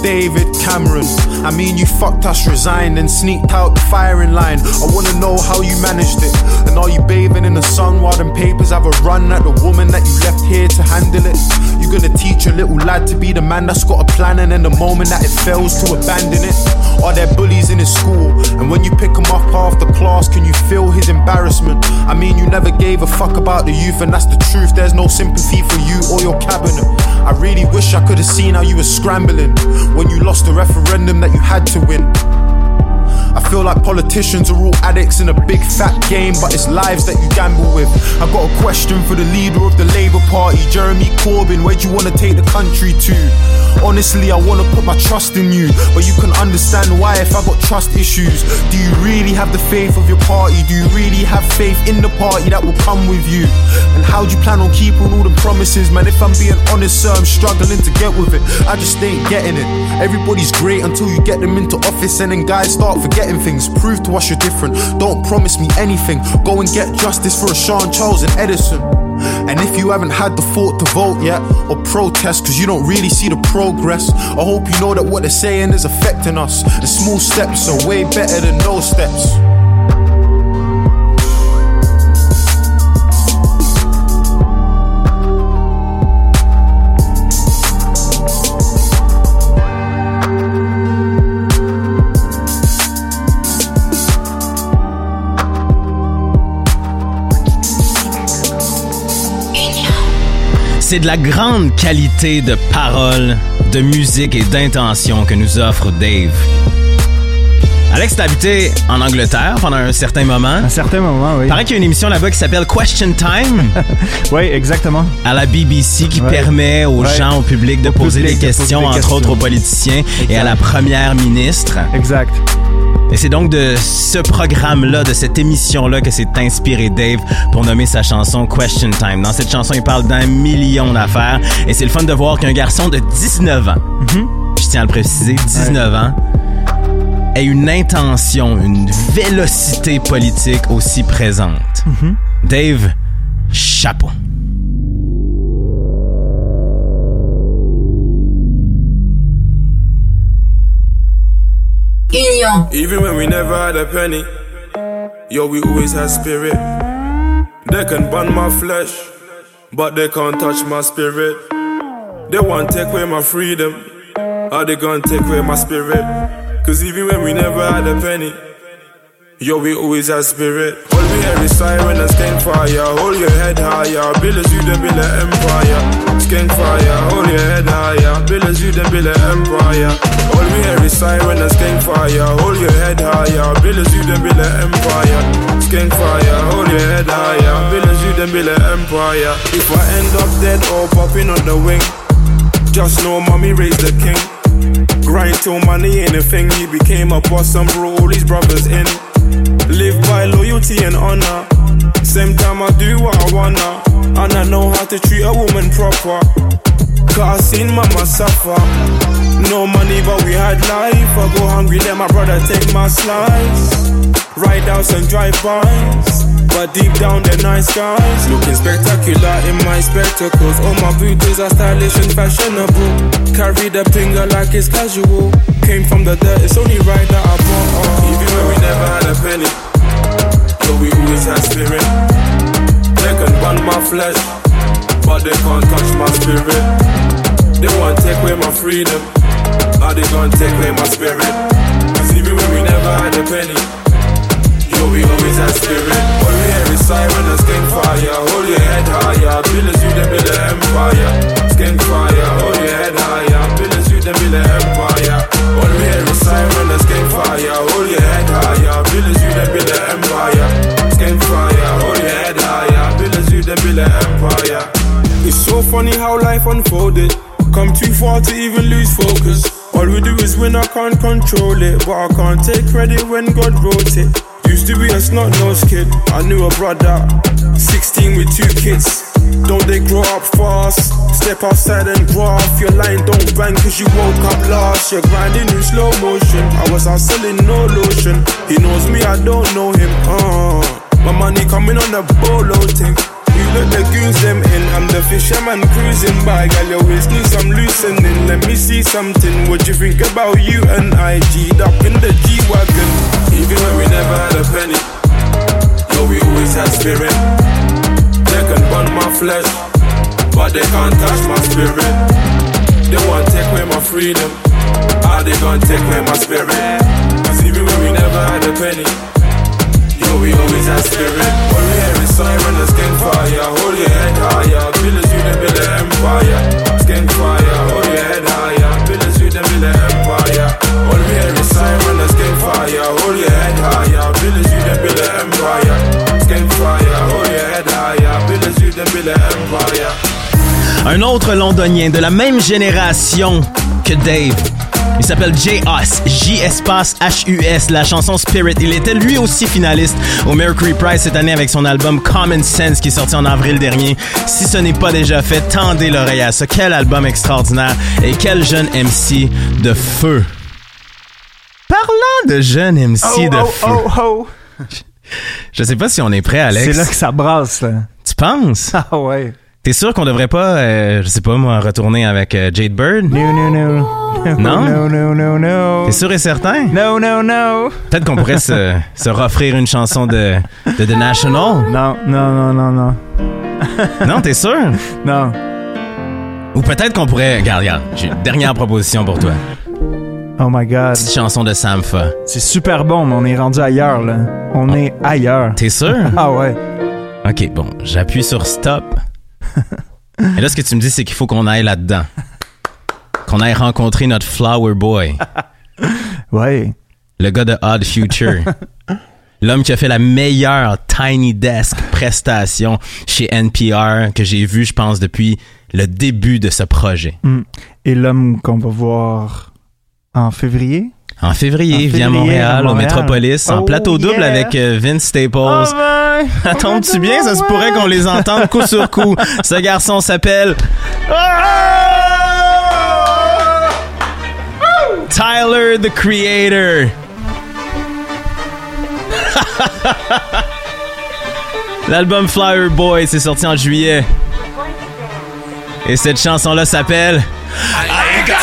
David Cameron. I mean, you fucked us, resigned, and sneaked out the firing line. I wanna know how you managed it. And are you bathing in the sun while them papers have a run at the woman that you left here to handle it? You gonna teach a little lad to be the man that's got a plan, and then the moment that it fails to abandon it? Are there bullies in his school? And when you pick him up after class, can you feel his embarrassment? I mean, you never gave a fuck about the youth, and that's the truth. There's no sympathy for you or your cabinet. I really wish I could have seen how you were scrambling when you lost the referendum that you had to win. I feel like politicians are all addicts in a big fat game, but it's lives that you gamble with. I've got a question for the leader of the Labour Party, Jeremy Corbyn. Where do you want to take the country to? Honestly, I want to put my trust in you, but you can understand why if I got trust issues. Do you really have the faith of your party? Do you really have faith in the party that will come with you? And how do you plan on keeping all the promises, man? If I'm being honest, sir, I'm struggling to get with it. I just ain't getting it. Everybody's great until you get them into office, and then guys start forgetting things. Prove to us you're different. Don't promise me anything. Go and get justice for Rashan Charles and Edson. And if you haven't had the thought to vote yet or protest because you don't really see the progress, I hope you know that what they're saying is affecting us. And small steps are way better than no steps. C'est de la grande qualité de parole, de musique et d'intention que nous offre Dave. Alex, t'as habité en Angleterre pendant un certain moment. Un certain moment, oui. Paraît qu'il y a une émission là-bas qui s'appelle Question Time Oui, exactement. à la BBC qui Ouais. permet aux Ouais. gens, au public, de Au poser public des de poser questions, entre questions. autres aux politiciens et à la première ministre. Exact. Et c'est donc de ce programme-là, de cette émission-là que s'est inspiré Dave pour nommer sa chanson Question Time. Dans cette chanson, il parle d'un million d'affaires et c'est le fun de voir qu'un garçon de 19 ans, je tiens à le préciser, 19 ans, ait une intention, une vélocité politique aussi présente. Dave, chapeau. Even when we never had a penny, yo, we always had spirit. They can burn my flesh, but they can't touch my spirit. They want to take away my freedom, are they gonna take away my spirit? Cause even when we never had a penny, yo, we always have spirit. We hear is siren and skank fire. Hold your head higher, build as you then build an empire. Skank fire, hold your head higher, build as you then build an empire. We hear is siren and skank fire. Hold your head higher, build as you then build an empire. Skank fire, hold your head higher, build as you then build an empire. If I end up dead or popping on the wing, just know mommy raised the king. Grind till money ain't a thing. He became a boss and brought all his brothers in. Live by loyalty and honor. Same time I do what I wanna. And I know how to treat a woman proper. Cause I seen mama suffer. No money, but we had life. I go hungry, let my brother take my slice. Ride outs and drive-bys. But deep down, they're nice guys. Looking spectacular in my spectacles. All my booties are stylish and fashionable. Carry the finger like it's casual. Came from the dirt, it's only right that I bought. Uh. Never had a penny, so we always had spirit. They can burn my flesh, but they can't touch my spirit. They want to take away my freedom, are they gonna take away my spirit? Cause even when we never had a penny, yo, we always had spirit. All we hear is siren and skank fire. Hold your head higher, as you then build an empire. Skank fire, hold your head higher, build build an empire. All we hear is siren and skank fire. Hold your head higher, as you build an empire. Skank fire, hold your head higher, as you build an empire. It's so funny how life unfolded. Come too far to even lose focus. All we do is win, I can't control it. But I can't take credit when God wrote it. Used to be a snot nosed kid. I knew a brother, 16 with two kids. Don't they grow up fast? Step outside and grow your line. Don't bang cause you woke up last. You're grinding in slow motion. I was out selling no lotion. He knows me, I don't know him. Uh, my money coming on a bolo thing. Let the goons them in. I'm the fisherman cruising by. Gal, your waist needs some loosening. Let me see something. What you think about you and I? G'd up in the G wagon. Even when we never had a penny, yo, we always had spirit. They can burn my flesh, but they can't touch my spirit. They want to take away my freedom. How they gonna take away my spirit? Cause even when we never had a penny, yo, we always had spirit. Un autre londonien de la même génération que Dave. Il s'appelle J.Us, J espace H-U-S, la chanson Spirit. Il était lui aussi finaliste au Mercury Prize cette année avec son album Common Sense qui est sorti en avril dernier. Si ce n'est pas déjà fait, tendez l'oreille à ça. Quel album extraordinaire et quel jeune MC de feu. Parlant de jeune MC Oh, de oh, feu. oh, oh. Je sais pas si on est prêt, Alex. C'est là que ça brasse, là. Tu penses? Ah ouais. T'es sûr qu'on devrait pas, euh, je sais pas moi, retourner avec euh, Jade Bird? No, no, no. Non? No, no, no, no. T'es sûr et certain? No, no, no. Peut-être qu'on pourrait se, se offrir une chanson de, de The National. Non, non, non, non, non. Non, t'es sûr? Non. Ou peut-être qu'on pourrait. Regarde, regarde, j'ai une dernière proposition pour toi. Oh my god. Petite chanson de Sampha. C'est super bon, mais on est rendu ailleurs, là. On est ailleurs. T'es sûr? Ah ouais. Ok, bon, j'appuie sur stop. Et là, ce que tu me dis, c'est qu'il faut qu'on aille là-dedans. Qu'on aille rencontrer notre flower boy. Ouais. Le gars de Odd Future. L'homme qui a fait la meilleure Tiny Desk prestation chez NPR que j'ai vu, je pense, depuis le début de ce projet. Mm. Et l'homme qu'on va voir en février? En février, En via février, Montréal, à au Montréal. Métropolis, en Oh, plateau double yeah. avec euh, Vince Staples. Oh, ben, Attends-tu bien? Ça se pourrait qu'on les entende coup sur coup. Ce garçon s'appelle... Tyler, the Creator. L'album Flower Boy, c'est sorti en juillet. Et cette chanson-là s'appelle... For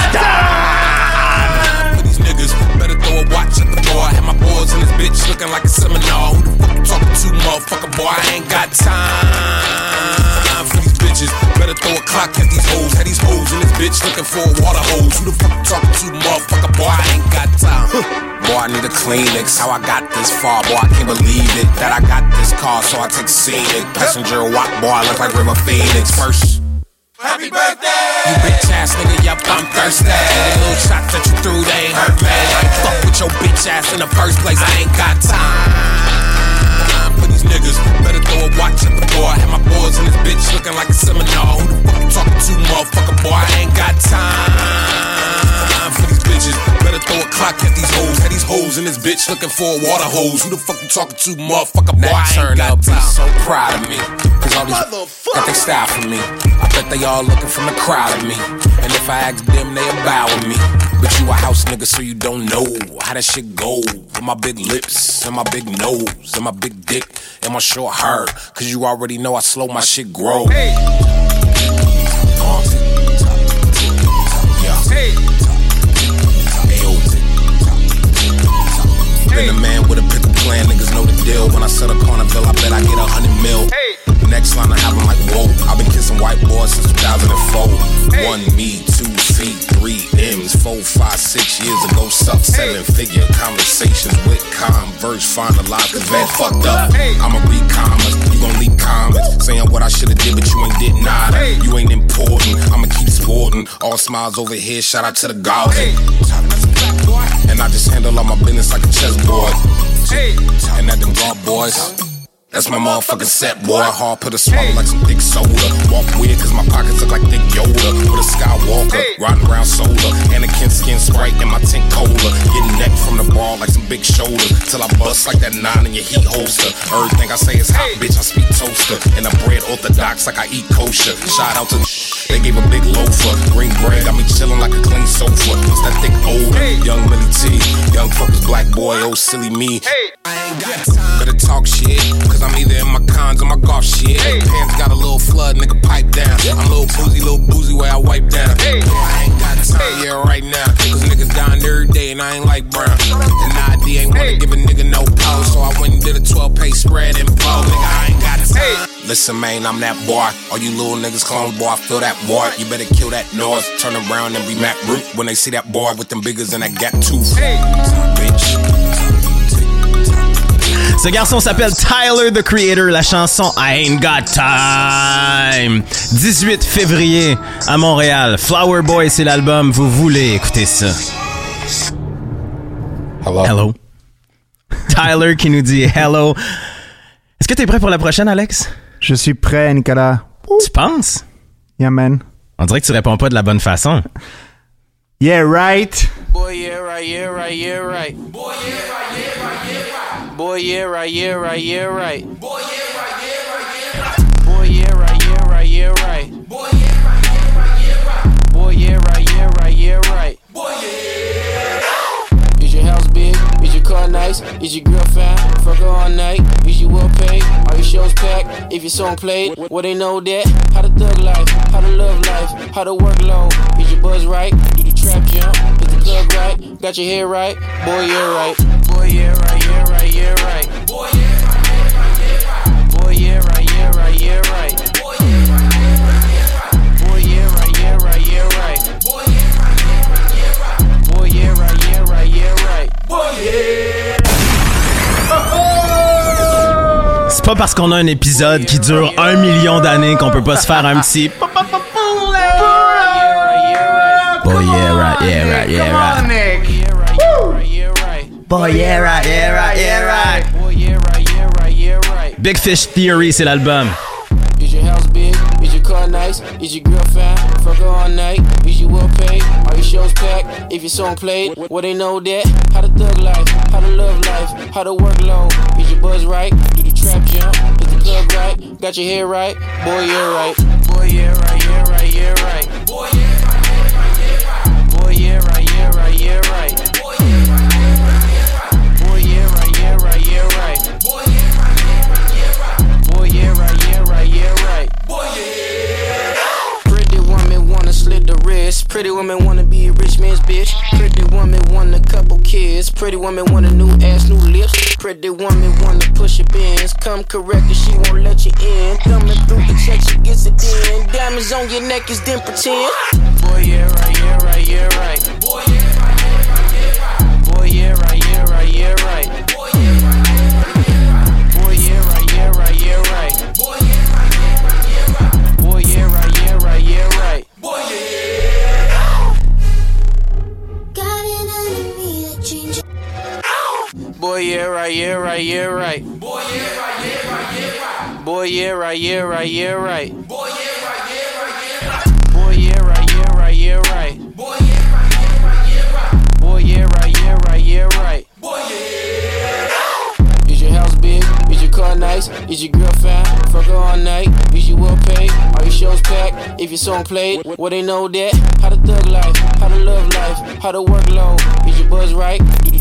Boy, I ain't got time for these bitches. Better throw a clock at these hoes. Had these hoes in this bitch looking for a water hose. Who the fuck talking to, motherfucker? Boy, I ain't got time. Boy, I need a Kleenex. How I got this far, boy, I can't believe it. That I got this car, so I take scenic. Passenger walk, boy, I look like River Phoenix. First. Happy birthday! You bitch ass nigga, yup, I'm thirsty. The little shots that you threw, they ain't hurt me. Like, fuck with your bitch ass in the first place, I ain't got time niggas. Better throw a watch at the door. Had my boys in this bitch looking like a seminar. Who the fuck you talking to, motherfucker? Boy, I ain't got time for these bitches. Better throw a clock at these hoes. Had these hoes in this bitch looking for a water hose. Who the fuck you talking to, motherfucker? Boy, I ain't got time. so proud of me. Cause all these got they style for me. I bet they all looking from the crowd of me. And if I ask them, they bow with me. But you a house nigga, so you don't know how that shit go. With my big lips, and my big nose, and my big dick, and my short hair. Cause you already know I slow my shit grow. Uh, yeah. Been a man with deal. When I set a carnival, I bet I get a hundred mil. Next line, I have them like, whoa. I've been kissing white boys since 2004. One me, two feet, three M's, four, five, six years ago. Suck seven figure conversations with converse, finalized, cause man fucked up. I'ma read comments, you gon' leak comments. Saying what I should've did, but you ain't did nada. You ain't important, I'ma keep sporting. All smiles over here, shout out to the gods. And I just handle all my business like a chessboard. And at them guard boys. That's my motherfucking set, boy. Hard put a swallow like some thick soda. Walk weird cause my pockets look like thick Yoda. With a Skywalker, riding around solar. Anakin skin sprite in my tank cola. Getting neck from the ball like some big shoulder. Till I bust like that nine in your heat holster. Everything I say is hot, bitch. I speak toaster. And I bread orthodox like I eat kosher. Shout out to they gave a big loafer. Green bread got me chilling like a clean sofa. It's that thick older. Young Millie T. Young focus black boy. Oh, silly me. I ain't got time. Better talk shit. Cause I'm either in my cons or my golf shit. Pants got a little flood, nigga, pipe down. I'm a little boozy, little boozy where I wipe down. I ain't got time, yeah, right now. Cause niggas dying every day and I ain't like brown. And ID ain't wanna give a nigga no pause. So I went and did a 12 pay spread and blow. Nigga, I ain't got time. Listen, man, I'm that boy. All you little niggas clone boy, I feel that boy. You better kill that noise. Turn around and be Matt Root when they see that boy with them biggers and that gap tooth. Bitch. Ce garçon s'appelle Tyler the Creator, la chanson I Ain't Got Time. 18 février à Montréal. Flower Boy, c'est l'album. Vous voulez écouter ça? Hello. Hello. Tyler qui nous dit hello. Est-ce que t'es prêt pour la prochaine, Alex? Je suis prêt, Nicolas. Tu penses? Yeah, man. On dirait que tu réponds pas de la bonne façon. Yeah, right. Boy, yeah, right, yeah, right, yeah, right. Boy, Boy, yeah, right, yeah, right, yeah, right. Boy, yeah, right, yeah, right, yeah, right. Boy, yeah, right, yeah, right, yeah, right. Boy, yeah, right, yeah, right, yeah, right. Boy, yeah, right, yeah, right, yeah, right. Boy, yeah. Is your house big? Is your car nice? Is your girl fine? Fuck her all night. Is you well paid? Are your shows packed? If your song played, well they know that. How the thug life? How the love life? How the workload? Is your buzz right? Do the trap jump? Is the club right? Got your hair right? Boy, yeah, right. Boy, yeah, right, C'est pas parce qu'on a un épisode qui dure un million d'années qu'on peut pas se faire un petit. Boy, yeah, right, yeah, right, yeah, right. Boy, yeah, right, yeah, right, yeah, right. Big Fish Theory, c'est l'album. Is your house big? Is your car nice? Is your girl fine? Fuck all night? Shows packed? If your song played, well they know that. How the thug life? How the love life? How the workload? Is your buzz right? Do the trap jump? Is the club right? Got your hair right? Boy, yeah, right. Boy, right, yeah, right, yeah, right. Boy, yeah, right, yeah, right, yeah, right. Boy, yeah, right, yeah, right, yeah, right. Boy, yeah, right, yeah, right, yeah, right. Boy, yeah, right, yeah, right. Pretty woman wanna slit the wrist. Pretty woman wanna be bitch. Pretty woman want a couple kids. Pretty woman want a new ass, new lips. Pretty woman wanna push your bins. Come correct and she won't let you in. Coming through the check, she gets it in. Diamonds on your neck is then pretend. Boy, yeah, right, yeah, right, yeah, right. Boy, yeah, yeah, right, yeah, right, yeah, right. Boy, yeah, right, yeah, right, yeah, right. Boy, yeah, right, yeah, right, yeah, right. Boy, yeah, right, yeah, right, yeah, right. Boy, yeah, right, yeah, right, yeah, right. Boy, yeah, right, yeah, right, yeah, right. Boy, yeah, right, yeah, right, yeah, right. Boy, yeah. Is your house big? Is your car nice? Is your girl fine? Fuck her all night? Is you well paid? Are your shows packed? If your song played, well they know that. How the thug life? How the love life? How the workload? Is your buzz right? Do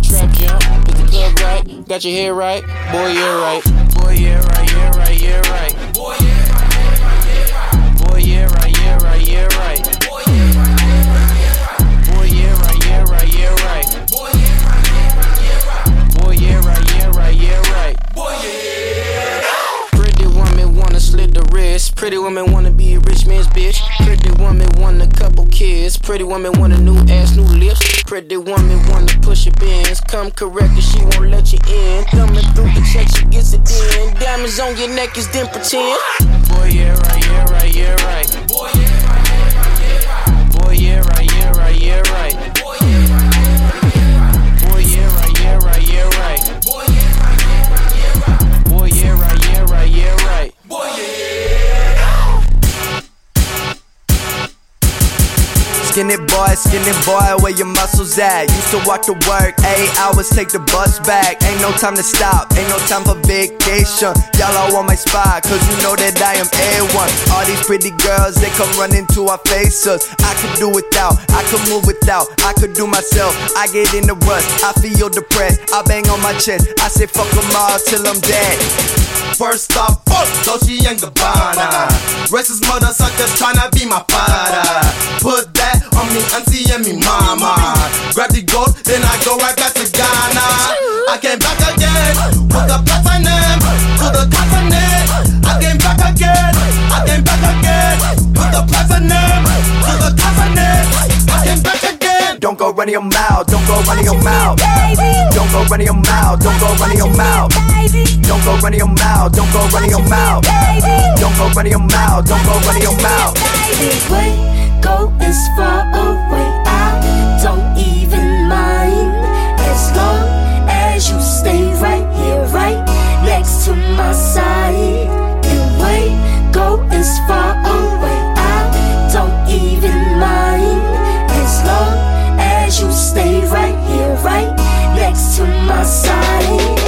right? Got your hair right? Boy, yeah, right. Boy, yeah, right, yeah, right, yeah, right. Boy, yeah, right, yeah, right, yeah, right. Boy, yeah, right, yeah, right, yeah, right. Boy, yeah, right, yeah, right, yeah, right. Boy, yeah, right, yeah, right, yeah, right. Boy, yeah, right, yeah, right, yeah, right. Boy, yeah, right, yeah, right, yeah, right. Boy, yeah. Pretty woman wanna slit the wrist. Pretty woman wanna be a rich man's bitch. Pretty woman want a couple kids. Pretty woman want a new ass, new lips. Pretty woman wanna push your bins. Come correct and she won't let you in. Coming through the check, she gets it in. Diamonds on your neck is then pretend. Boy, yeah, right, yeah, right, yeah, right. Skinny boy, skinny boy, where your muscles at? Used to walk to work, eight hours, take the bus back. Ain't no time to stop, ain't no time for vacation. Y'all all on my spot, cause you know that I am A1. All these pretty girls, they come running to our faces. I could do without, I could move without, I could do myself. I get in the rust, I feel depressed. I bang on my chest, I say fuck them all till I'm dead. First off, fuck Dolce and Gabbana. Racist mother suckers tryna be my father. Put that on me auntie and me mama. Grab the gold, then I go right back to Ghana. I came back again with the platinum to the continent. I came back again. I came back again with the platinum to the continent. I came back again. Don't go running your mouth, don't go running your mouth. Don't go running your mouth, don't go running your mouth. Don't go running your mouth, don't go running your mouth. Don't go running your mouth, don't go running your mouth. Go as far away. I don't even mind as long as you stay right here, right next to my side. And wait, go as far away. I don't even mind as long as you stay right here, right next to my side.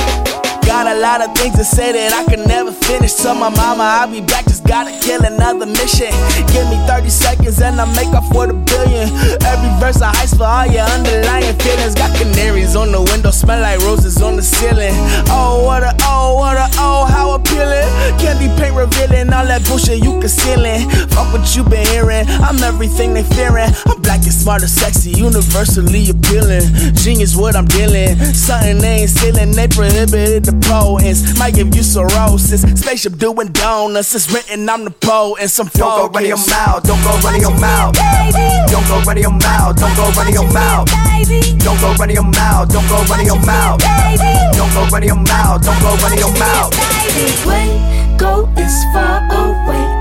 Got a lot of things to say that I can never finish. Tell my mama I'll be back, just gotta kill another mission. Give me 30 seconds and I make up for the billion. Every verse I ice for all your underlying feelings. Got canaries on the window, smell like roses on the ceiling. Oh, what a, oh, what a, oh, how appealing. Candy paint revealing all that bullshit you concealing. Fuck what you been hearing, I'm everything they fearing. I'm black and smart and sexy, universally appealing. Genius, what I'm dealing. Something they ain't stealing, they prohibited the poets. Might give you cirrhosis. Spaceship doing donuts, it's written I'm the poet and some Don't go running your mouth, don't go running your mouth. Don't go running your mouth, don't go running your mouth. Don't go running your mouth, don't go running your mouth. Don't go running your mouth, don't go running your mouth. Wait, go as far away.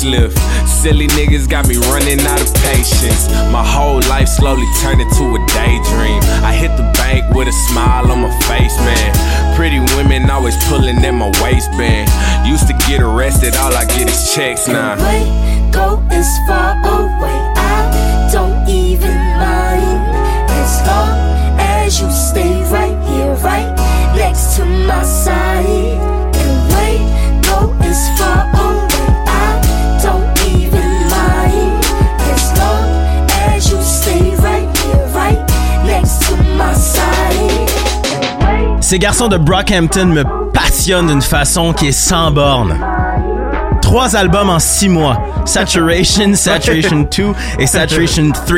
Facelift. Silly niggas got me running out of patience. My whole life slowly turned into a daydream. I hit the bank with a smile on my face, man. Pretty women always pulling at my waistband. Used to get arrested, all I get is checks now. Away, go as far away. I don't even mind as long as you stay right here, right next to my Ces garçons de Brockhampton me passionnent d'une façon qui est sans borne. Trois albums en six mois. Saturation, Saturation 2 et Saturation 3.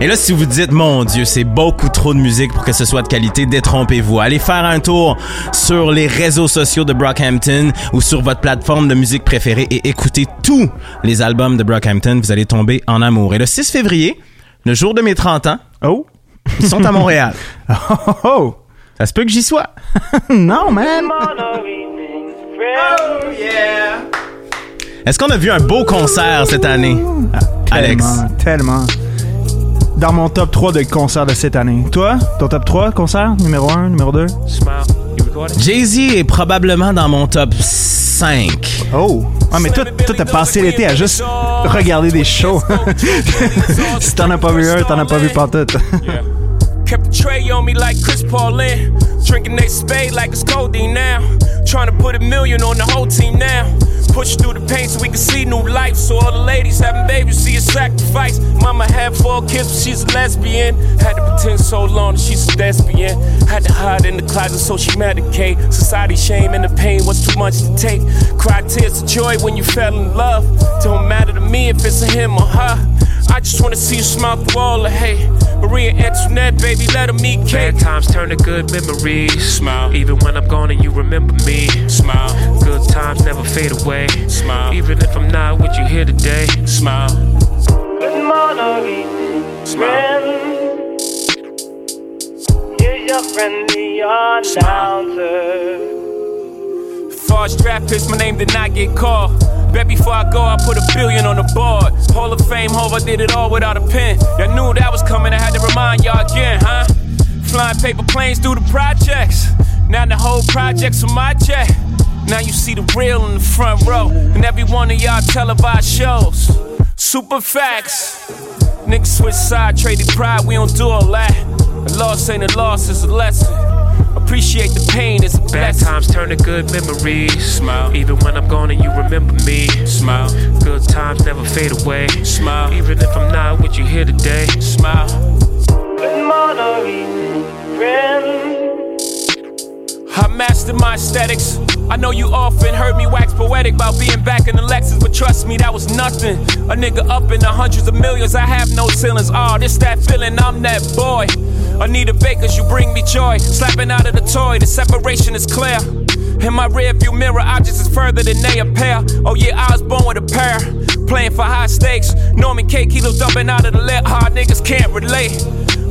Et là, si vous dites, mon Dieu, c'est beaucoup trop de musique pour que ce soit de qualité, détrompez-vous. Allez faire un tour sur les réseaux sociaux de Brockhampton ou sur votre plateforme de musique préférée et écoutez tous les albums de Brockhampton. Vous allez tomber en amour. Et le 6 février, le jour de mes 30 ans, oh, ils sont à Montréal. oh, oh. Ça se peut que j'y sois. non, man. Oh yeah. Est-ce qu'on a vu un beau concert cette année, Alex? Tellement, tellement. Dans mon top 3 de concerts de cette année. Toi, ton top 3 concert, numéro 1, numéro 2? Jay-Z est probablement dans mon top 5. Oh! Ah, mais toi, toi, t'as passé l'été à juste regarder des shows. si t'en as pas vu un, t'en as pas vu pantoute. Kept a tray on me like Chris Paulin. Drinking they spade like it's codeine now. Trying to put a million on the whole team now. Push through the pain so we can see new life. So all the ladies having babies see a sacrifice. Mama had four kids, but she's a lesbian. Had to pretend so long that she's a lesbian. Had to hide in the closet so she medicate. Society shame and the pain was too much to take. Cry tears of joy when you fell in love. Don't matter to me if it's a him or her. I just wanna see you smile through all the hate. Marie Antoinette, baby, let her meet Kate. Bad times turn to good memories. Smile. Even when I'm gone and you remember me. Smile. Good times never fade away. Smile. Even if I'm not with you here today. Smile. Good morning, friend. Here's your friendly announcer. Farge draft picks, my name did not get called. Bet before I go, I put a billion on the board. Hall of Fame, Hove, I did it all without a pen. Y'all knew that was coming, I had to remind y'all again, huh? Flying paper planes through the projects. Now the whole project's on my check. Now you see the real in the front row. And every one of y'all televised shows. Super facts. Niggas switch side, traded pride, we don't do all that. A loss ain't a loss, it's a lesson. Appreciate the pain, it's a Bad blessing. times turn to good memories. Smile. Even when I'm gone and you remember me. Smile. Good times never fade away. Smile. Even if I'm not with you here today. Smile. Good morning, friend. I mastered my aesthetics. I know you often heard me wax poetic about being back in the Lexus, but trust me, that was nothing. A nigga up in the hundreds of millions, I have no ceilings. Oh, this that feeling, I'm that boy. Anita Bakers, you bring me joy. Slapping out of the toy, the separation is clear. In my rearview mirror, objects is further than they appear. Oh yeah, I was born with a pair. Playing for high stakes. Norman K. Kilos dumping out of the lip. Hard niggas can't relate.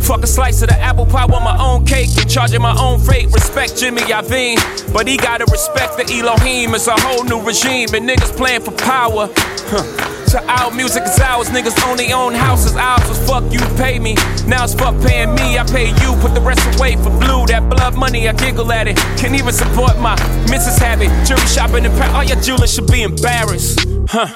Fuck a slice of the apple pie, want my own cake and charging my own fate. Respect Jimmy Iovine, but he gotta respect the Elohim. It's a whole new regime, and niggas playing for power. Huh. To our music is ours, niggas only own houses. Ours was fuck you, pay me. Now it's fuck paying me, I pay you. Put the rest away for blue. That blood money, I giggle at it. Can't even support my missus habit. Jewelry shopping and all your jewelers should be embarrassed. Huh.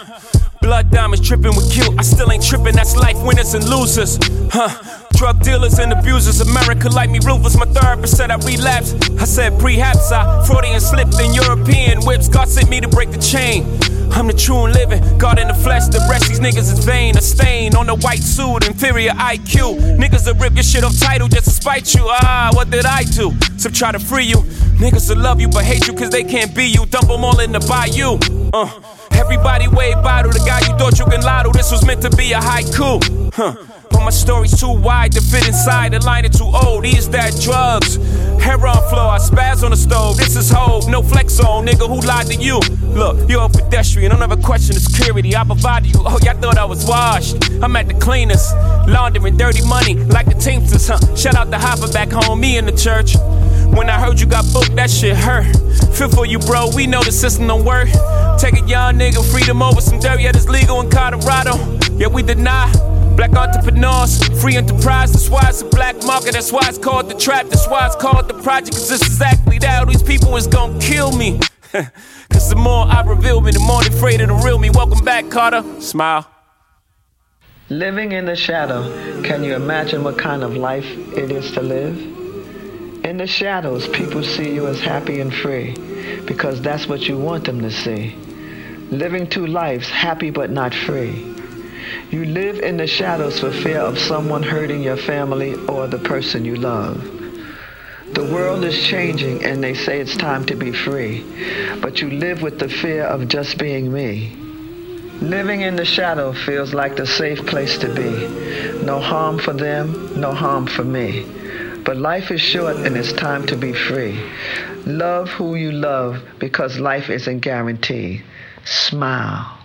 Blood diamonds dripping with guilt. I still ain't tripping. That's life winners and losers. Huh. Drug dealers and abusers. America like me ruthless. My therapist said I relapsed. I said prehaps I Freudian slipped in European whips. God sent me to break the chain. I'm the true and living. God in the flesh. The rest these niggas is vain. A stain on the white suit. Inferior IQ. Niggas will rip your shit off title just to spite you. Ah, what did I do? So try to free you. Niggas will love you but hate you cause they can't be you. Dump them all in the bayou. Uh. Everybody wave bottle, the guy you thought you can lotto. This was meant to be a haiku. Huh. But my story's too wide to fit inside. The line is too old. Is that drugs? Hair on floor, I spaz on the stove. This is hope, no flex on, nigga. Who lied to you? Look, you're a pedestrian. Don't ever question the security. I provided you. Oh, y'all thought I was washed. I'm at the cleaners, laundering dirty money like the Teamsters. Huh? Shout out to Hopper back home, me in the church. When I heard you got booked, that shit hurt. Feel for you, bro. We know the system don't work. Take a young nigga, freedom over some dirt, yeah, it's legal in Colorado. Yeah, we deny. Black entrepreneurs, free enterprise, that's why it's a black market, that's why it's called the trap, that's why it's called the project, cause it's exactly that. All these people is gonna kill me. Cause the more I reveal me, the more they afraid of the real me. Welcome back, Carter. Smile. Living in the shadow, can you imagine what kind of life it is to live? In the shadows, people see you as happy and free because that's what you want them to see. Living two lives, happy but not free. You live in the shadows for fear of someone hurting your family or the person you love. The world is changing and they say it's time to be free, but you live with the fear of just being me. Living in the shadow feels like the safe place to be. No harm for them, no harm for me. But life is short and it's time to be free. Love who you love because life isn't guaranteed. Smile.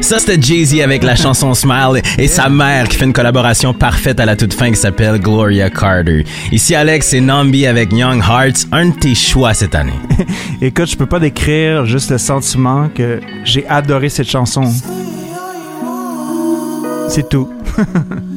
Ça, c'était Jay-Z avec la chanson Smile et sa mère qui fait une collaboration parfaite à la toute fin qui s'appelle Gloria Carter. Ici, Alex et Nambi avec Young Hearts, un de tes choix cette année. Écoute, je peux pas décrire juste le sentiment que j'ai adoré cette chanson. C'est tout.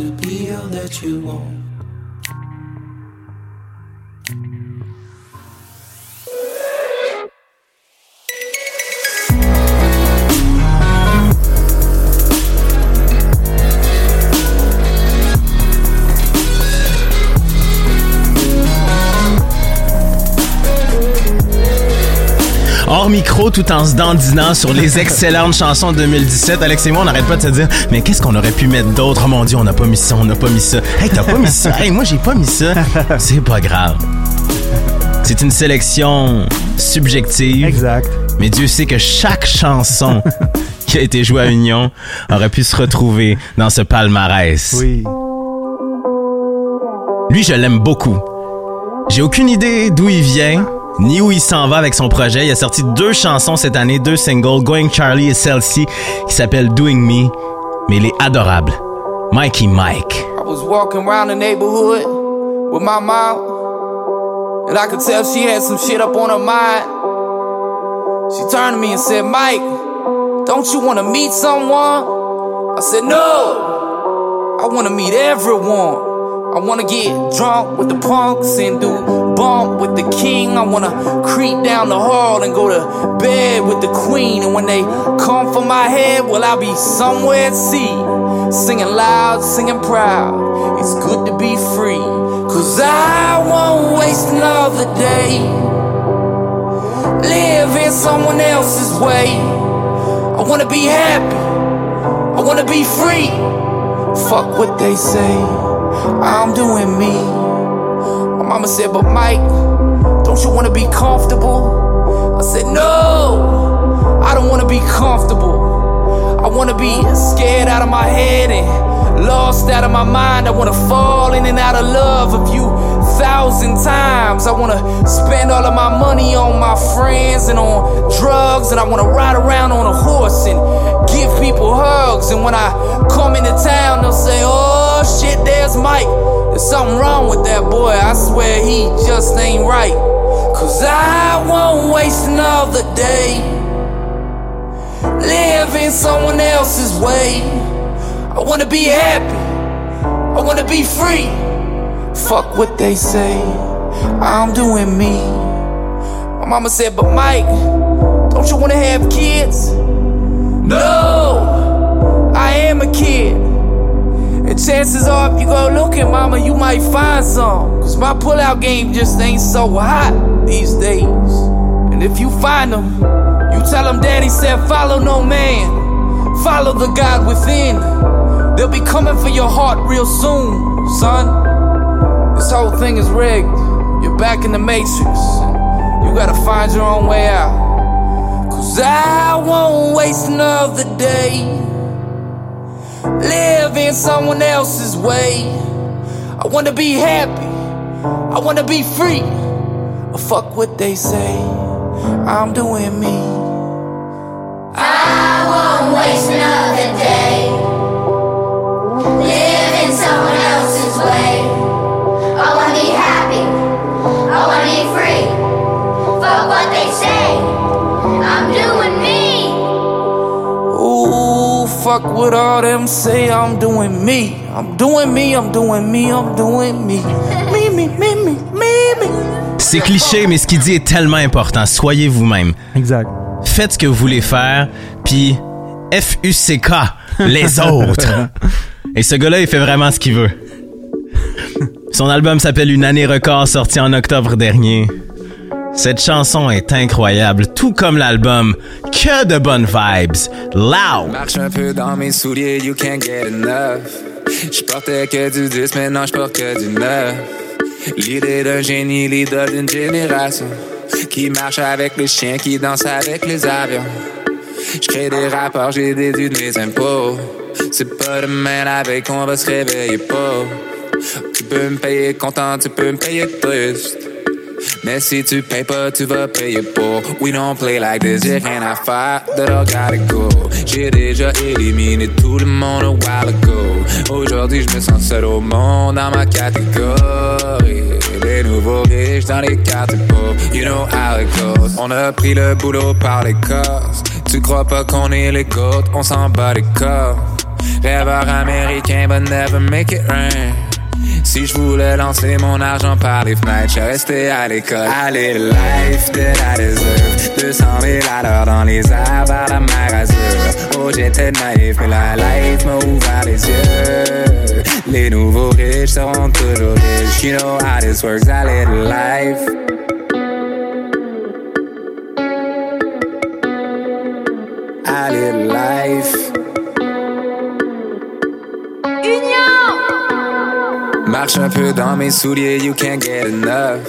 to be all that you want. Micro, tout en se dandinant sur les excellentes chansons de 2017, Alex et moi, on n'arrête pas de se dire, mais qu'est-ce qu'on aurait pu mettre d'autre? Oh mon dieu, on n'a pas mis ça, on n'a pas mis ça. Hey, t'as pas mis ça? Hey, moi, j'ai pas mis ça. C'est pas grave. C'est une sélection subjective. Exact. Mais Dieu sait que chaque chanson qui a été jouée à Union aurait pu se retrouver dans ce palmarès. Oui. Lui, je l'aime beaucoup. J'ai aucune idée d'où il vient, ni il s'en va avec son projet. Il a sorti deux chansons cette année, deux singles, Going Charlie et Celle-ci, qui s'appelle Doing Me, mais il est adorable. Mikey Mike. I was walking around the neighborhood with my mom. And I could tell she had some shit up on her mind. She turned to me and said, Mike, don't you want to meet someone? I said, no. I want to meet everyone. I wanna get drunk with the punks and do bump with the king. I wanna creep down the hall and go to bed with the queen. And when they come for my head, well, I'll be somewhere at sea. Singing loud, singing proud. It's good to be free. Cause I won't waste another day living someone else's way. I wanna be happy. I wanna be free. Fuck what they say. I'm doing me. Mama said, but Mike, don't you wanna be comfortable? I said, no, I don't wanna be comfortable. I wanna be scared out of my head and lost out of my mind. I wanna fall in and out of love a few thousand times. I wanna spend all of my money on my friends and on drugs. And I wanna ride around on a horse and give people hugs. And when I come into town, they'll say, Oh shit, there's Mike. There's something wrong with that boy. I swear he just ain't right. Cause I won't waste another day living someone else's way. I wanna be happy. I wanna be free. Fuck what they say. I'm doing me. My mama said, but Mike, don't you wanna have kids? No, I am a kid. And chances are, if you go looking, mama, you might find some. Cause my pullout game just ain't so hot these days. And if you find them, you tell them daddy said, follow no man, follow the God within. They'll be coming for your heart real soon, son. This whole thing is rigged. You're back in the matrix. You gotta find your own way out. Cause I won't waste another day living someone else's way. I wanna be happy. I wanna be free. Fuck what they say. I'm doing me. Fuck what all them say. I'm doing me. I'm doing me. I'm doing me. I'm doing me. Me, me, me, me, me, me. C'est cliché, mais ce qu'il dit est tellement important. Soyez vous-même. Exact. Faites ce que vous voulez faire, puis F-U-C-K, les autres. Et ce gars-là, il fait vraiment ce qu'il veut. Son album s'appelle Une année record, sorti en octobre dernier. Cette chanson est incroyable, tout comme l'album. Que de bonnes vibes. Loud. Marche un peu dans mes souliers, you can't get enough. Je portais que du 10, maintenant je porte que du 9. L'idée d'un génie, l'idole d'une génération. Qui marche avec les chiens, qui danse avec les avions. Je crée des rapports, j'ai déduit de mes impôts. C'est pas demain la veille qu'on va se réveiller pas. Tu peux me payer content, tu peux me payer triste. Mais si tu payes pas, tu vas payer pour. We don't play like this, j'ai rien à faire, that I gotta go. J'ai déjà éliminé tout le monde a while ago. Aujourd'hui, je me sens seul au monde dans ma catégorie. Les nouveaux riches dans les cartes pauvres, you know how it goes. On a pris le boulot par les corses. Tu crois pas qu'on est les gouttes, on s'en bat les corps. Rêveur américain, but never make it rain. Si je voulais lancer mon argent par les fenêtres, je restais à l'école. Allez, life that I deserve. 200 000 à l'heure dans les airs vers la mer Azur. Oh, j'étais naïf, mais la life m'a ouvert les yeux. Les nouveaux riches seront toujours riches. You know how this works, allez, life. Allez, life. Marche un peu dans mes souliers, you can't get enough.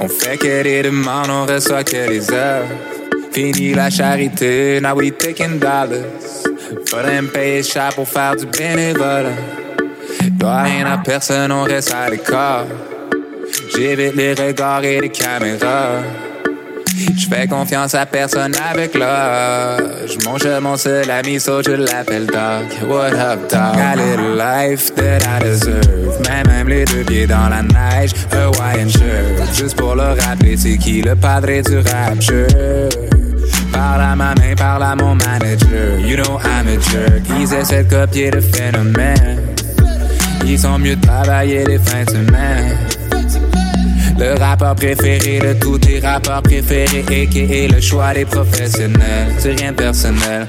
On fait que des demandes, on reçoit que les œuvres. Fini la charité, now we taking dollars. Faudrait me payer cher pour faire du bénévolat. Dois rien à personne, on reste à l'écart. J'évite les regards et les caméras. Je fais confiance à personne avec l'âge. Mon jeu, mon seul ami, so je l'appelle Doc. What up, dog? A little life that I deserve. Mais même les deux pieds dans la neige, Hawaiian shirt. Juste pour le rappeler, c'est qui le padre du rapture. Parle à ma main, parle à mon manager. You know I'm a jerk. Ils essaient de copier le phénomène. Ils sont mieux de travailler les fins de semaine. Le rappeur préféré de tous tes rappeurs préférés, a.k.a. le choix des professionnels. C'est rien de personnel.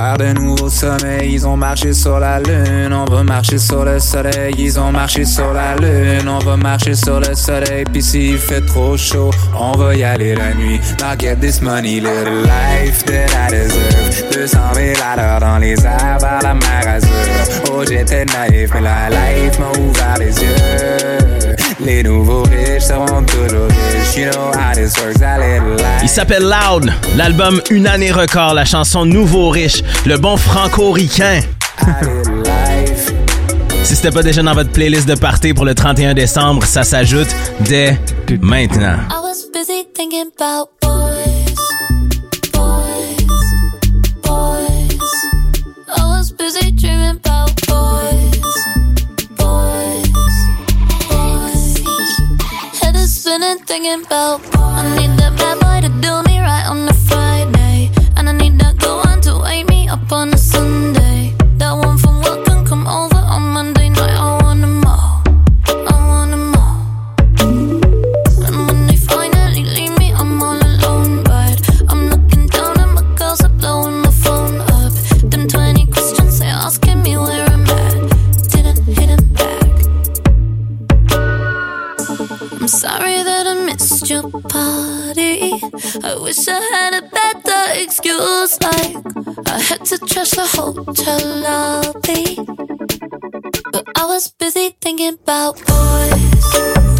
Vers de nouveaux sommets, ils ont marché sur la lune. On va marcher sur le soleil, ils ont marché sur la lune. On va marcher sur le soleil, puis s'il fait trop chaud, on va y aller la nuit. Now get this money, little life that I deserve. 200 000 à l'heure dans les airs vers la mer Azur. Oh, j'étais naïf, mais la life m'a ouvert les yeux. Les nouveaux riches seront toujours riches. You know how this works, that little life. Il s'appelle Loud, l'album Une année record, la chanson Nouveau riche, le bon franco-ricain. Si c'était pas déjà dans votre playlist de party pour le 31 décembre, ça s'ajoute dès maintenant. I was busy thinking about I need that bad boy to do me excuse, like I had to trash the hotel lobby. But I was busy thinking about boys,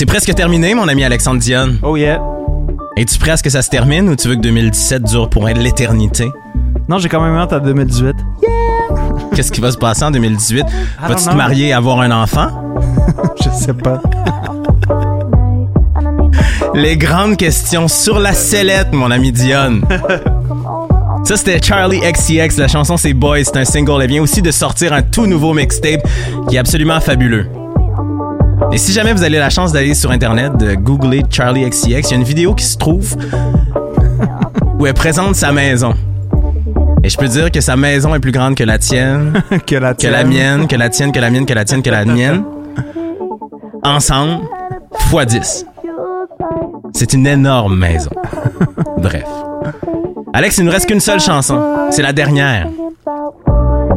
C'est presque terminé, mon ami Alexandre Dion. Oh yeah. Es-tu prêt à ce que ça se termine ou tu veux que 2017 dure pour l'éternité? Non, j'ai quand même hâte à 2018. Qu'est-ce qui va se passer en 2018? Vas-tu te marier et avoir un enfant? Je sais pas. Les grandes questions sur la sellette, mon ami Dion. Ça, c'était Charlie XCX. La chanson, c'est Boys. C'est un single. Elle vient aussi de sortir un tout nouveau mixtape qui est absolument fabuleux. Et si jamais vous avez la chance d'aller sur Internet, de googler Charlie XCX, il y a une vidéo qui se trouve où elle présente sa maison. Et je peux dire que sa maison est plus grande que la tienne, que la que la tienne. mienne, que la tienne, que la mienne, que la tienne, que la mienne. Ensemble, fois 10. C'est une énorme maison. Bref. Alex, il nous reste qu'une seule chanson. C'est la dernière.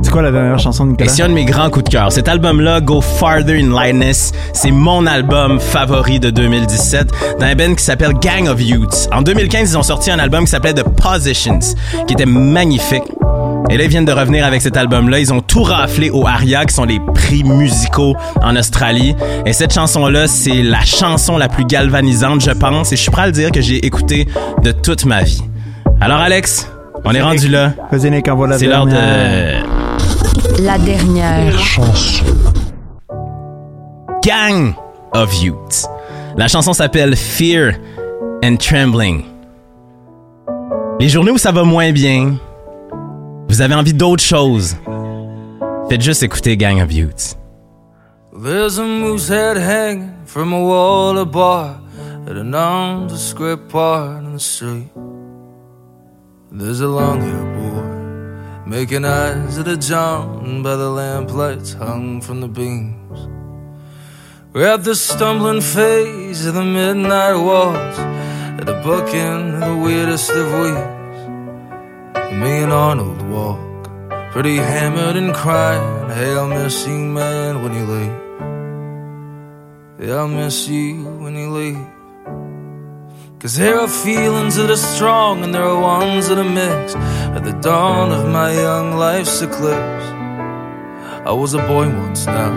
C'est quoi la dernière chanson de Et Nicolas? c'est un de mes grands coups de cœur. Cet album-là, Go Farther in Lightness, c'est mon album favori de 2017 d'un band qui s'appelle Gang of Youths. En 2015, ils ont sorti un album qui s'appelait The Positions, qui était magnifique. Et là, ils viennent de revenir avec cet album-là. Ils ont tout raflé au ARIA, qui sont les prix musicaux en Australie. Et cette chanson-là, c'est la chanson la plus galvanisante, je pense. Et je suis prêt à le dire que j'ai écouté de toute ma vie. Alors, Alex, on est rendu là. C'est l'heure de La dernière chanson. Gang of Youth. La chanson s'appelle Fear and Trembling. Les journées où ça va moins bien, vous avez envie d'autre chose. Faites juste écouter Gang of Youth. There's a moose head hanging from a wall of bar at a nondescript part in the street. There's a long haired boy making eyes at a John by the lamplights hung from the beams. We're at the stumbling phase of the midnight waltz at the bookend of the weirdest of weeks. Me and Arnold walk, pretty hammered and crying. Hey, I'll miss you, man, when you leave. Yeah, I'll miss you when you leave. Cause there are feelings that are strong and there are ones that are mixed. At the dawn of my young life's eclipse, I was a boy once now.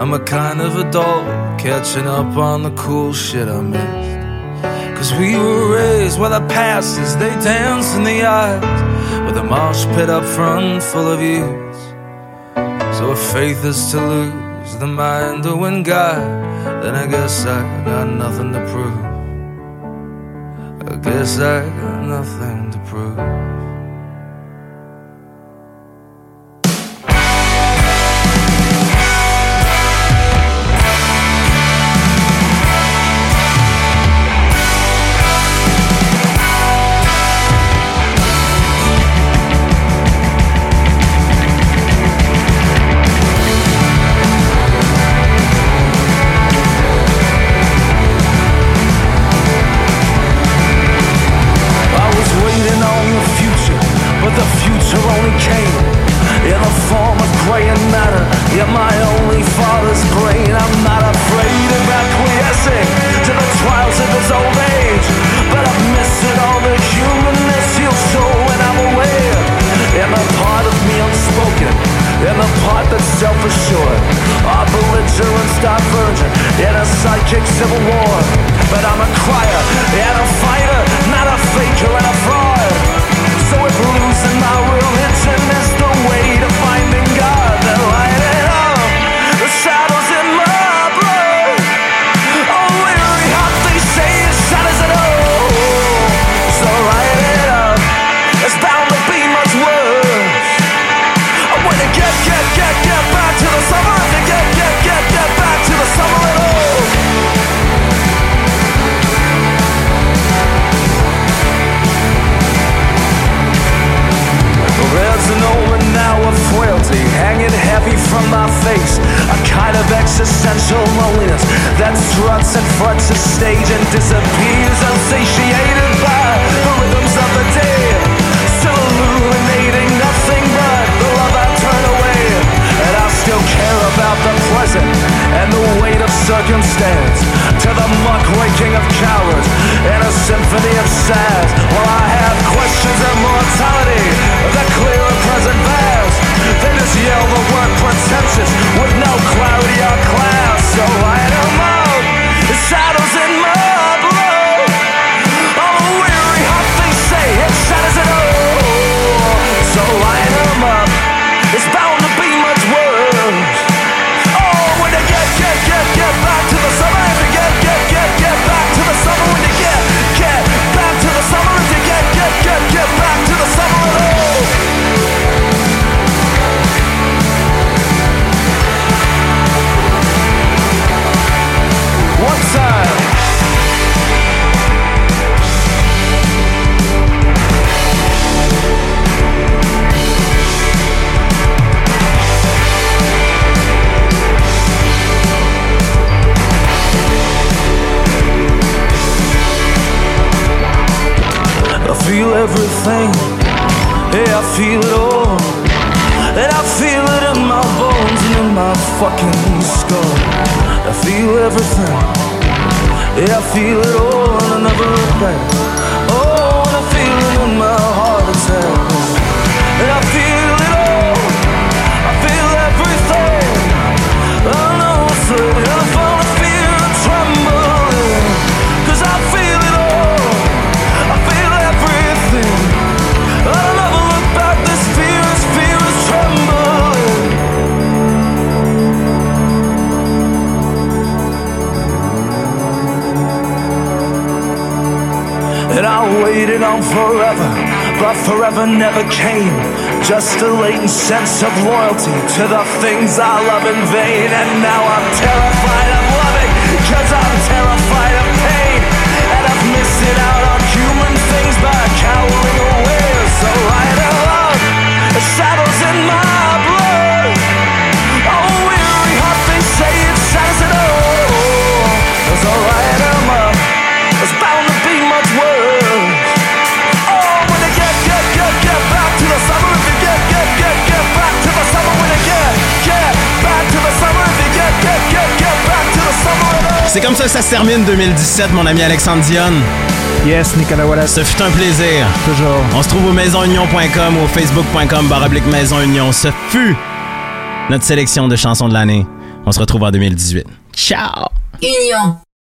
I'm a kind of adult, catching up on the cool shit I missed. Cause we were raised where the passes, they dance in the aisles, with a mosh pit up front full of youths. So if faith is to lose the mind to win God, then I guess I got nothing to prove. I guess I got nothing to prove. mon ami Alexandre Dionne. Yes, Nicolas Wallace. Ce fut un plaisir. Toujours. On se trouve au maisonunion.com ou au facebook.com baroblique Ce fut notre sélection de chansons de l'année. On se retrouve en 2018. Ciao! Union.